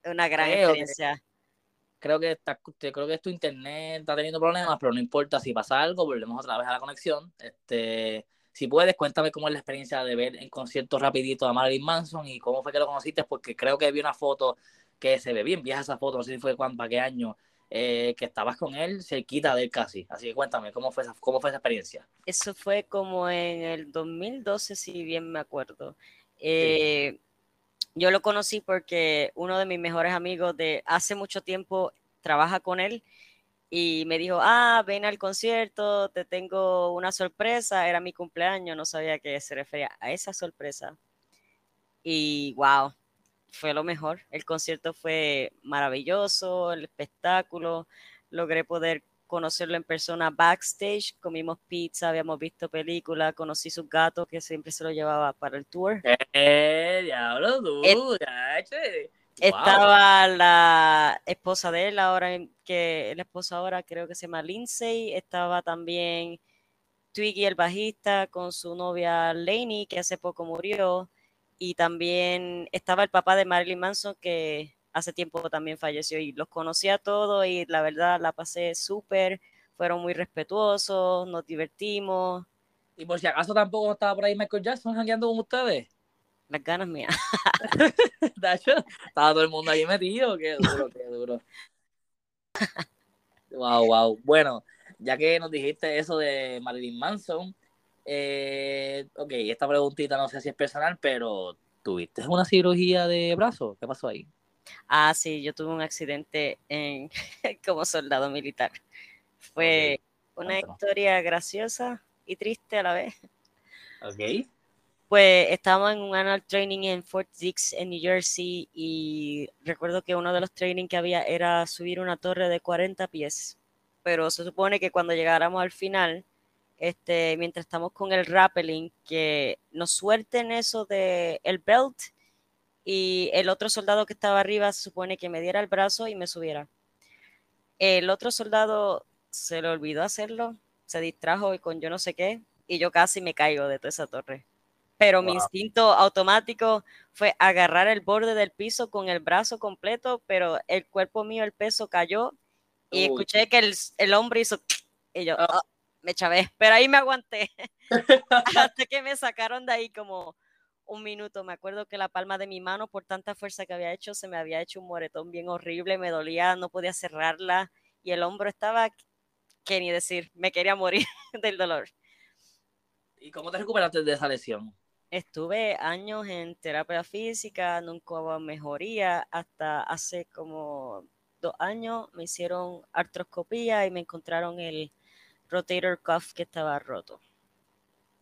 Una gran experiencia. Creo que, está, creo que tu internet está teniendo problemas, pero no importa si pasa algo, volvemos otra vez a la conexión. Este, si puedes, cuéntame cómo es la experiencia de ver en concierto rapidito a Marilyn Manson y cómo fue que lo conociste, porque creo que vi una foto que se ve bien vieja esa foto, no sé si fue cuándo, para qué año, eh, que estabas con él cerquita de él casi. Así que cuéntame, ¿cómo fue, esa, ¿cómo fue esa experiencia? Eso fue como en el 2012, si bien me acuerdo. Eh, yo lo conocí porque uno de mis mejores amigos de hace mucho tiempo trabaja con él y me dijo, ah, ven al concierto, te tengo una sorpresa, era mi cumpleaños, no sabía que se refería a esa sorpresa. Y wow, fue lo mejor. El concierto fue maravilloso, el espectáculo, logré poder conocerlo en persona backstage, comimos pizza, habíamos visto películas, conocí sus gatos que siempre se lo llevaba para el tour. ¡Eh, diablo, tú! Estaba la esposa de él, ahora que la esposa ahora creo que se llama Lindsay. Estaba también Twiggy, el bajista, con su novia Lainey, que hace poco murió. Y también estaba el papá de Marilyn Manson, que hace tiempo también falleció. Y los conocí a todos y la verdad la pasé súper. Fueron muy respetuosos, nos divertimos. Y por si acaso tampoco estaba por ahí Michael Jackson jangueando con ustedes las ganas mías. estaba todo el mundo ahí metido, qué duro, qué duro. wow, wow. Bueno, ya que nos dijiste eso de Marilyn Manson, eh, ok, esta preguntita no sé si es personal, pero ¿tuviste una cirugía de brazo? ¿Qué pasó ahí? Ah, sí, yo tuve un accidente en, como soldado militar. Fue una historia graciosa y triste a la vez. Ok pues estábamos en un annual training en Fort Dix, en New Jersey, y recuerdo que uno de los trainings que había era subir una torre de 40 pies, pero se supone que cuando llegáramos al final, este, mientras estamos con el rappelling, que nos suelten eso de el belt y el otro soldado que estaba arriba se supone que me diera el brazo y me subiera. El otro soldado se le olvidó hacerlo, se distrajo y con yo no sé qué, y yo casi me caigo de toda esa torre. Pero mi instinto automático fue agarrar el borde del piso con el brazo completo, pero el cuerpo mío, el peso cayó y escuché que el, el hombre hizo y yo, ah. Ah, me chavé, pero ahí me aguanté. Hasta que me sacaron de ahí como un minuto. Me acuerdo que la palma de mi mano, por tanta fuerza que había hecho, se me había hecho un moretón bien horrible, me dolía, no podía cerrarla y el hombro estaba, que ni decir, me quería morir del dolor. ¿Y cómo te recuperaste de esa lesión? Estuve años en terapia física, nunca hubo mejoría, hasta hace como dos años me hicieron artroscopía y me encontraron el rotator cuff que estaba roto.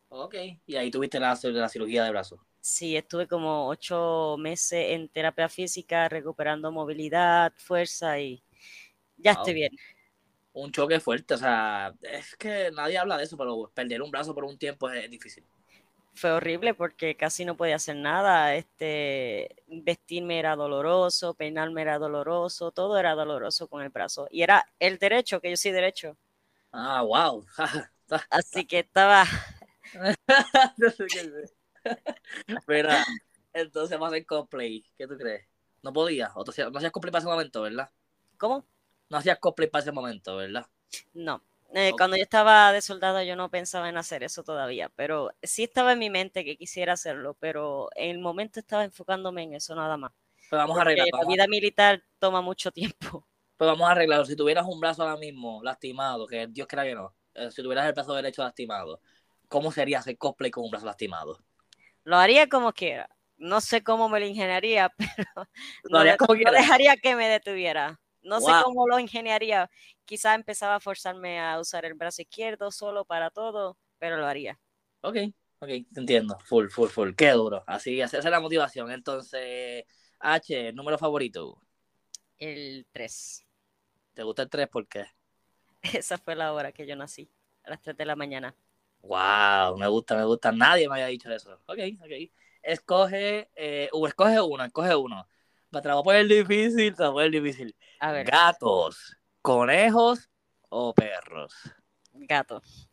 Ok, y ahí tuviste la, la cirugía de brazo. Sí, estuve como ocho meses en terapia física, recuperando movilidad, fuerza y ya estoy bien. Un choque fuerte, o sea, es que nadie habla de eso, pero perder un brazo por un tiempo es, difícil. Fue horrible porque casi no podía hacer nada. Este, vestirme era doloroso, peinarme era doloroso, todo era doloroso con el brazo. Y era el derecho, que yo soy derecho. Ah, wow. Así que estaba. Mira, entonces vamos a hacer cosplay. ¿Qué tú crees? No podía. O no hacías cosplay para ese momento, ¿verdad? ¿Cómo? No hacías cosplay para ese momento, ¿verdad? No. Eh, cuando yo estaba de soldado yo no pensaba en hacer eso todavía, pero sí estaba en mi mente que quisiera hacerlo, pero en el momento estaba enfocándome en eso nada más. Pero vamos a arreglar. La vida militar toma mucho tiempo. Pues vamos a arreglarlo. Si tuvieras un brazo ahora mismo lastimado, que Dios quiera que no, eh, si tuvieras el brazo derecho lastimado, ¿cómo sería hacer cosplay con un brazo lastimado? Lo haría como quiera. No sé cómo me lo ingeniaría, pero no, dejaría que me detuviera. No sé cómo lo ingeniaría. Quizá empezaba a forzarme a usar el brazo izquierdo solo para todo, pero lo haría. Ok, ok, te entiendo. Full, full, full. Qué duro. Así, esa es la motivación. Entonces, H, número favorito. El 3. ¿Te gusta el 3? ¿Por qué? Esa fue la hora que yo nací, a las 3 de la mañana. Wow, me gusta, me gusta. Nadie me había dicho eso. Ok, ok. Escoge, eh, o escoge uno, escoge uno. Voy a poner difícil, te la voy a poner difícil. A ver. Gatos, conejos o perros. Gatos.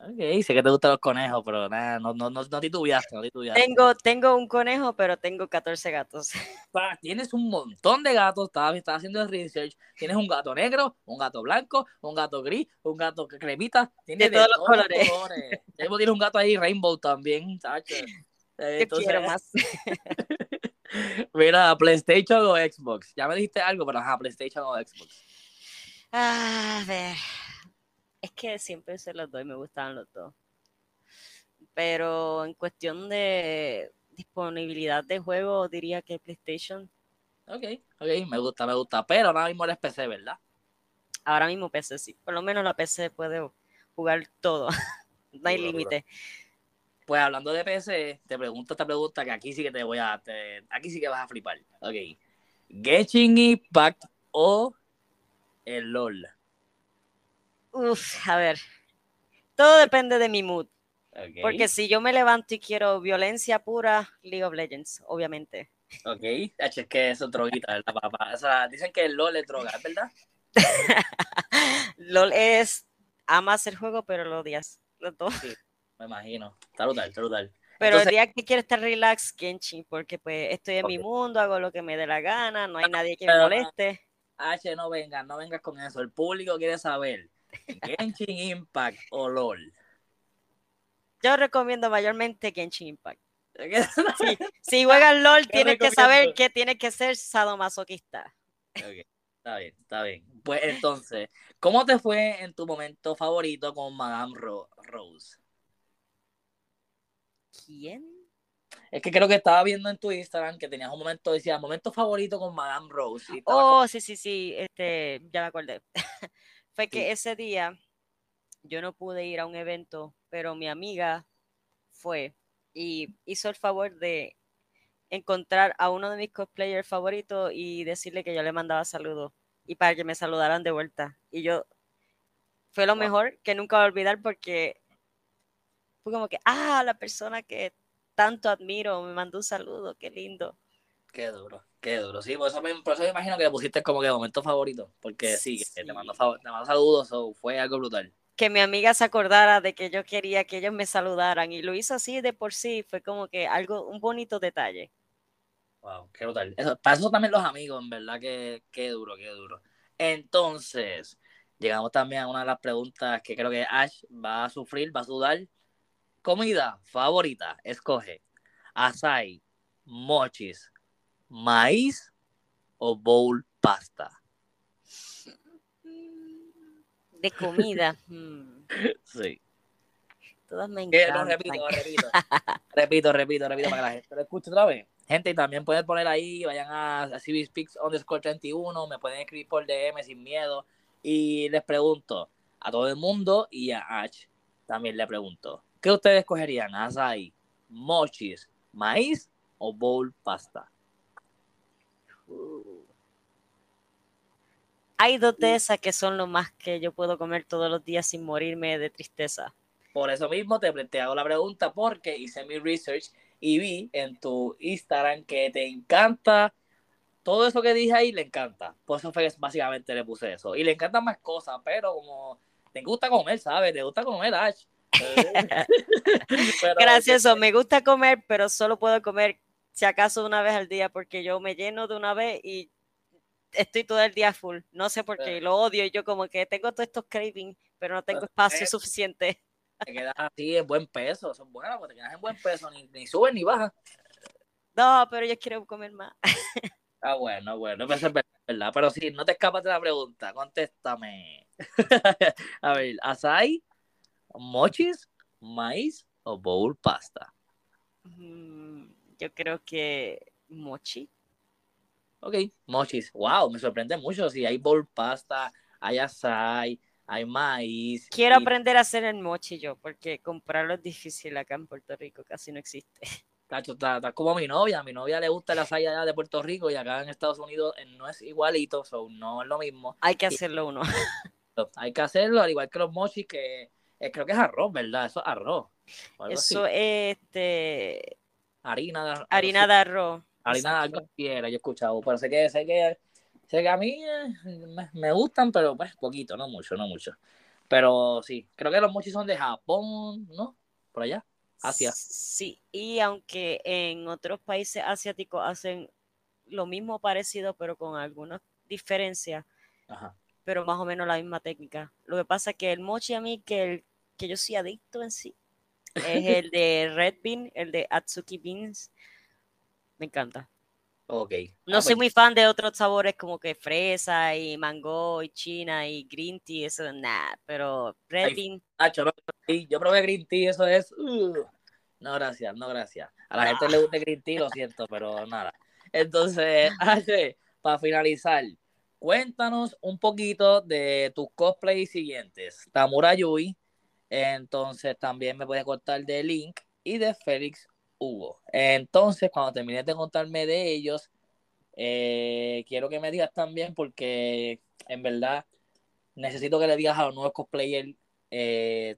Ok, sé que te gustan los conejos, pero nada, no, no, no, no titubeaste, no Tengo, tengo un conejo, pero tengo 14 gatos. tienes un montón de gatos, estás, estás haciendo el research. Tienes un gato negro, un gato blanco, un gato gris, un gato cremita. Tienes de, todos, los colores. Tienes un gato ahí rainbow también, ¿sabes? quiero más. Mira, PlayStation o Xbox. Ya me dijiste algo, pero ajá, PlayStation o Xbox. A ver. Es que siempre se los doy, me gustaban los dos. Pero en cuestión de disponibilidad de juego, diría que PlayStation. Ok, ok, me gusta, me gusta. Pero ahora mismo eres PC, ¿verdad? Ahora mismo PC, sí. Por lo menos la PC puede jugar todo. no hay límite. Pues hablando de PC, te pregunto esta pregunta que aquí sí que te voy a. aquí sí que vas a flipar. Ok. Genshin Impact o el LOL. Uf, a ver. Todo depende de mi mood. Porque si yo me levanto y quiero violencia pura, League of Legends, obviamente. Ok, es que eso es droguita, ¿verdad, papá? O sea, dicen que el LOL es droga, ¿verdad? LOL es. Amas el juego, pero lo odias. Los dos. Sí, me imagino. Está brutal, está brutal. Pero el día que quiero estar relax, Genshin, porque pues estoy en mi mundo, hago lo que me dé la gana, no hay nadie que me moleste. H, no vengas, no vengas con eso. El público quiere saber Genshin Impact o LOL. Yo recomiendo mayormente Genshin Impact. Si juegas LOL, tienes que saber que tienes que ser sadomasoquista. está bien, está bien. Pues entonces, ¿cómo te fue en tu momento favorito con Madame Rose? ¿Quién? Es que creo que estaba viendo en tu Instagram que tenías un momento, decía, momento favorito con Madame Rose. oh, sí, sí, sí, este, ya me acordé. fue que ese día yo no pude ir a un evento, pero mi amiga fue y hizo el favor de encontrar a uno de mis cosplayers favoritos y decirle que yo le mandaba saludos y para que me saludaran de vuelta. Y yo fue lo mejor que nunca voy a olvidar porque fue como que, ah, la persona que tanto admiro me mandó un saludo, qué lindo. Qué duro, qué duro. Sí, por eso, me, por eso me imagino que le pusiste como que momento favorito, porque sí, te mando, te mando saludos, o fue algo brutal. Que mi amiga se acordara de que yo quería que ellos me saludaran y lo hizo así de por sí, fue como que algo, un bonito detalle. Wow, qué brutal. para eso también los amigos, en verdad, que qué duro, qué duro. Entonces, llegamos también a una de las preguntas que creo que Ash va a sufrir, va a sudar. Comida favorita, escoge açaí, mochis, maíz o bowl pasta. De comida. Hmm. Sí. Todas me encantan. repito, repito. repito, repito, repito para que la gente lo escuche otra vez. Gente, también pueden poner ahí, vayan a, a CBSpeaks underscore 31, me pueden escribir por DM sin miedo. Y les pregunto a todo el mundo y a Ash también le pregunto, ¿qué ustedes escogerían? ¿Azai, mochis, maíz o bowl pasta? Hay dos de esas que son lo más que yo puedo comer todos los días sin morirme de tristeza. Por eso mismo te, te hago la pregunta porque hice mi research y vi en tu Instagram que te encanta todo eso que dije ahí, le encanta. Por eso fue que básicamente le puse eso. Y le encantan más cosas, pero como te gusta comer, ¿sabes? Te gusta comer, Ash. Gracioso, me gusta comer, pero solo puedo comer si acaso una vez al día, porque yo me lleno de una vez y estoy todo el día full. No sé por qué, lo odio. Y yo como que tengo todos estos cravings, pero no tengo espacio suficiente te quedas así en buen peso, eso es bueno, porque te quedas en buen peso, ni, ni subes ni bajas. No, pero yo quiero comer más. Ah, bueno, bueno, es verdad, pero sí, no te escapas de la pregunta, contéstame. A ver, ¿asai, mochis, maíz o bowl pasta? Mm, yo creo que mochi. Ok, mochis. Wow, me sorprende mucho. Si hay bowl pasta, hay asai, hay maíz. Quiero aprender a hacer el mochi yo, porque comprarlo es difícil acá en Puerto Rico, casi no existe. Cacho, está, como mi novia, a mi novia le gusta la saya de Puerto Rico y acá en Estados Unidos eh, no es igualito, so no es lo mismo. Hay que hacerlo uno. Hay que hacerlo, al igual que los mochis, que eh, creo que es arroz, ¿verdad? Eso es arroz. Eso es este... harina de arroz. Harina de arroz. Harina de arroz, yo he escuchado, pero sé que, sé que Sé que a mí eh, me, gustan, pero pues poquito, no mucho, no mucho. Pero sí, creo que los mochis son de Japón, ¿no? Por allá, Asia. Sí, y aunque en otros países asiáticos hacen lo mismo parecido, pero con algunas diferencias, pero más o menos la misma técnica. Lo que pasa es que el mochi a mí, que, el, que yo soy adicto en sí, es el de Red Bean, el de Atsuki Beans. Me encanta. Ok. No ah, soy pues muy fan de otros sabores como que fresa y mango y china y green tea, eso nada, pero red bean. yo probé green tea, eso es. Uh, no, gracias, no, gracias. A la gente le gusta green tea, lo siento, pero nada. Entonces, para finalizar, cuéntanos un poquito de tus cosplays siguientes. Tamura Yui, entonces también me puedes contar de Link y de Félix Hugo. Entonces, cuando termines de contarme de ellos, eh, quiero que me digas también, porque en verdad necesito que le digas a los nuevos cosplayers eh,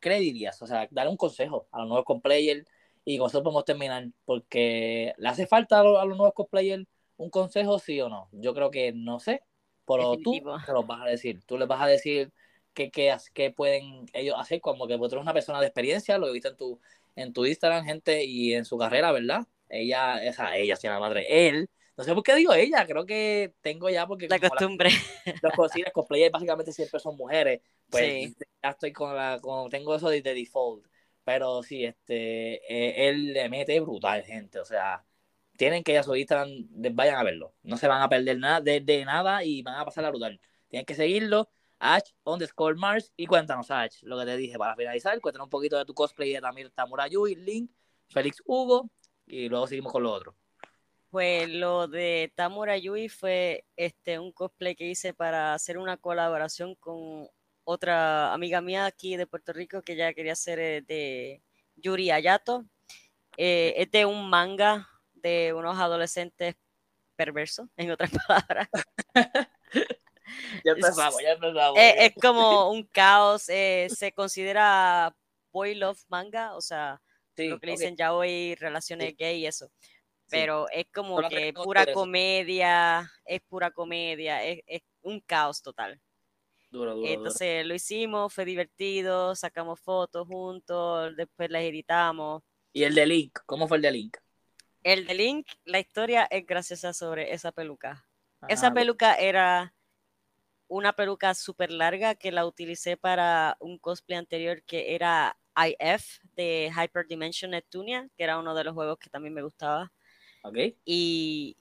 qué le dirías, o sea, darle un consejo a los nuevos cosplayers y con eso podemos terminar, porque le hace falta a los, nuevos cosplayers un consejo, sí o no. Yo creo que no sé, pero tú te los vas a decir, tú les vas a decir qué, qué, pueden ellos hacer, como que eres una persona de experiencia, lo he visto en tu, en tu Instagram, gente, y en su carrera, ¿verdad? Ella, esa, ella, si la madre, él, no sé por qué digo ella, creo que tengo ya porque... La costumbre. los cocinas, cosplayers básicamente siempre son mujeres, pues ya estoy con la, con, tengo eso de, default, pero sí, este, eh, él le mete brutal, gente, o sea, tienen que ir a su Instagram, vayan a verlo, no se van a perder nada, de, de nada y van a pasar la brutal, tienen que seguirlo, Ash underscore Mars. Y cuéntanos, Ash, lo que te dije para finalizar. Cuéntanos un poquito de tu cosplay de Tamir Tamurayui, Link, Félix Hugo. Y luego seguimos con lo otro. Pues lo de Tamurayui fue este, un cosplay que hice para hacer una colaboración con otra amiga mía aquí de Puerto Rico que ya quería hacer eh, de Yuri Ayato. Eh, es de un manga de unos adolescentes perversos, en otras palabras. ya empezamos, ya empezamos. Es, como un caos, eh, se considera boy love manga, o sea, lo que le dicen ya hoy relaciones gay y eso. Pero es como que pura comedia, es pura comedia, es, es un caos total. Entonces lo hicimos, fue divertido, sacamos fotos juntos, después las editamos. ¿Y el de Link? ¿Cómo fue el de Link? El de Link, la historia es graciosa sobre esa peluca. esa peluca era una peluca súper larga que la utilicé para un cosplay anterior que era IF de Hyperdimension Neptunia, que era uno de los juegos que también me gustaba. Okay. Y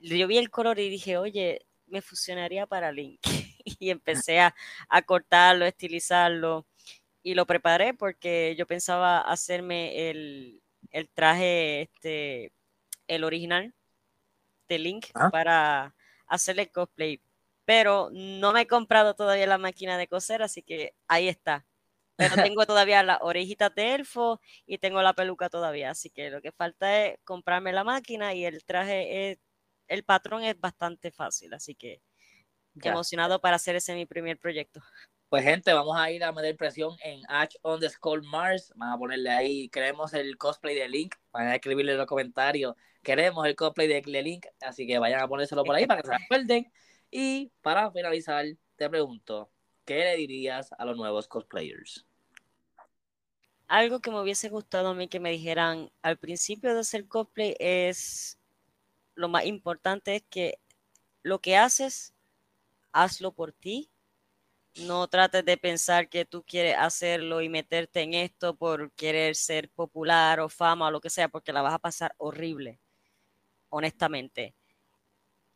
yo vi el color y dije, oye, me fusionaría para Link. y empecé a, cortarlo, estilizarlo y lo preparé porque yo pensaba hacerme el, traje, este, el original de Link ah. para hacerle cosplay. Pero no me he comprado todavía la máquina de coser, así que ahí está. Pero tengo todavía la orejita de elfo y tengo la peluca todavía, así que lo que falta es comprarme la máquina y el traje es, el patrón es bastante fácil, así que emocionado para hacer ese mi primer proyecto. Pues gente, vamos a ir a meter presión en the Skull Mars. Van a ponerle ahí, queremos el cosplay de Link. Van a escribirle en los comentarios, queremos el cosplay de Link. Así que vayan a ponérselo por ahí para que se acuerden. Y para finalizar, te pregunto, ¿qué le dirías a los nuevos cosplayers? Algo que me hubiese gustado a mí que me dijeran al principio de hacer cosplay es lo más importante es que lo que haces hazlo por ti. No trates de pensar que tú quieres hacerlo y meterte en esto por querer ser popular o fama o lo que sea, porque la vas a pasar horrible, honestamente.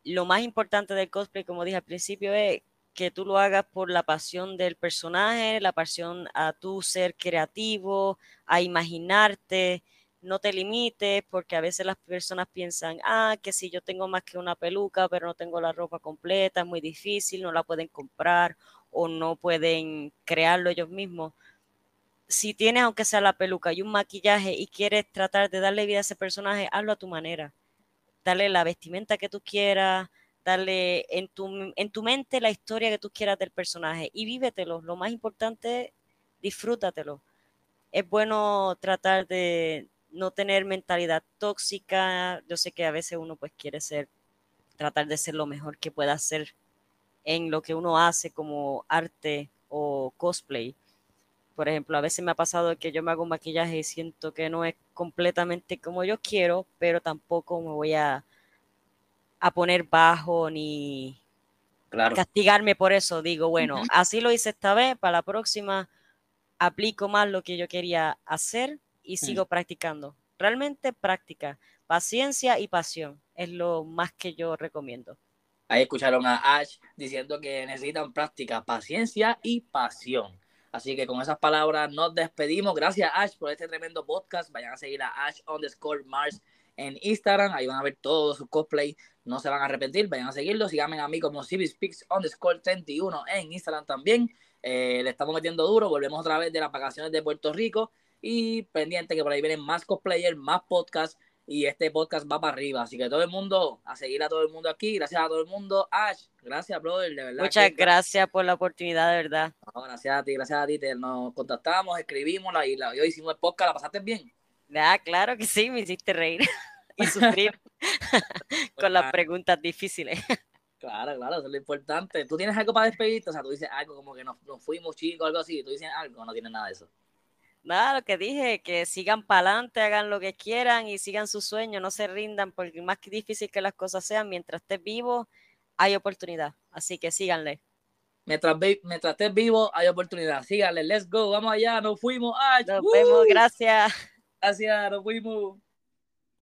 Lo más importante del cosplay, como dije al principio, es que tú lo hagas por la pasión del personaje, la pasión a tu ser creativo, a imaginarte, no te limites, porque a veces las personas piensan, ah, que si yo tengo más que una peluca, pero no tengo la ropa completa, es muy difícil, no la pueden comprar o no pueden crearlo ellos mismos. Si tienes, aunque sea la peluca y un maquillaje y quieres tratar de darle vida a ese personaje, hazlo a tu manera. Dale la vestimenta que tú quieras, dale en tu, en tu mente la historia que tú quieras del personaje y vívetelo. Lo más importante, disfrútatelo. Es bueno tratar de, no tener mentalidad tóxica. Yo sé que a veces uno pues quiere ser, tratar de ser lo mejor que pueda hacer en lo que uno hace como arte o cosplay. Por ejemplo, a veces me ha pasado que yo me hago un maquillaje y siento que no es completamente como yo quiero, pero tampoco me voy a, a poner bajo ni castigarme por eso. Digo, bueno, así lo hice esta vez, para la próxima aplico más lo que yo quería hacer y mm. sigo practicando. Realmente práctica, paciencia y pasión es lo más que yo recomiendo. Ahí escucharon a Ash diciendo que necesitan práctica, paciencia y pasión. Así que con esas palabras nos despedimos. Gracias Ash por este tremendo podcast. Vayan a seguir a Ash underscore Mars en Instagram. Ahí van a ver todos sus cosplay. No se van a arrepentir. Vayan a seguirlo. Síganme a mí como CiviSpeaks underscore 31 en Instagram también. Eh, le estamos metiendo duro. Volvemos otra vez de las vacaciones de Puerto Rico. Y pendiente que por ahí vienen más cosplayers, más podcasts y este podcast va para arriba. Así que todo el mundo, a seguir a todo el mundo aquí. Gracias a todo el mundo. Ash, gracias, brother, de verdad. Muchas gracias por la oportunidad, de verdad. gracias a ti, gracias a ti. nos contactamos, escribimos la, y, la, hoy hicimos el podcast. ¿La pasaste bien? Ah, claro que sí, me hiciste reír y sufrir con las preguntas difíciles. Claro, claro, eso es lo importante. ¿Tú tienes algo para despedirte? O sea, tú dices algo como que nos, nos fuimos chicos, algo así. ¿Tú dices algo? No tienes nada de eso nada, lo que dije, que sigan para adelante, hagan lo que quieran y sigan su sueño, no se rindan, porque más que difícil que las cosas sean, mientras estés vivo, hay oportunidad. Así que síganle. Mientras, mientras estés vivo, hay oportunidad. Síganle, let's go, vamos allá, nos fuimos. nos vemos, gracias. Gracias, nos fuimos.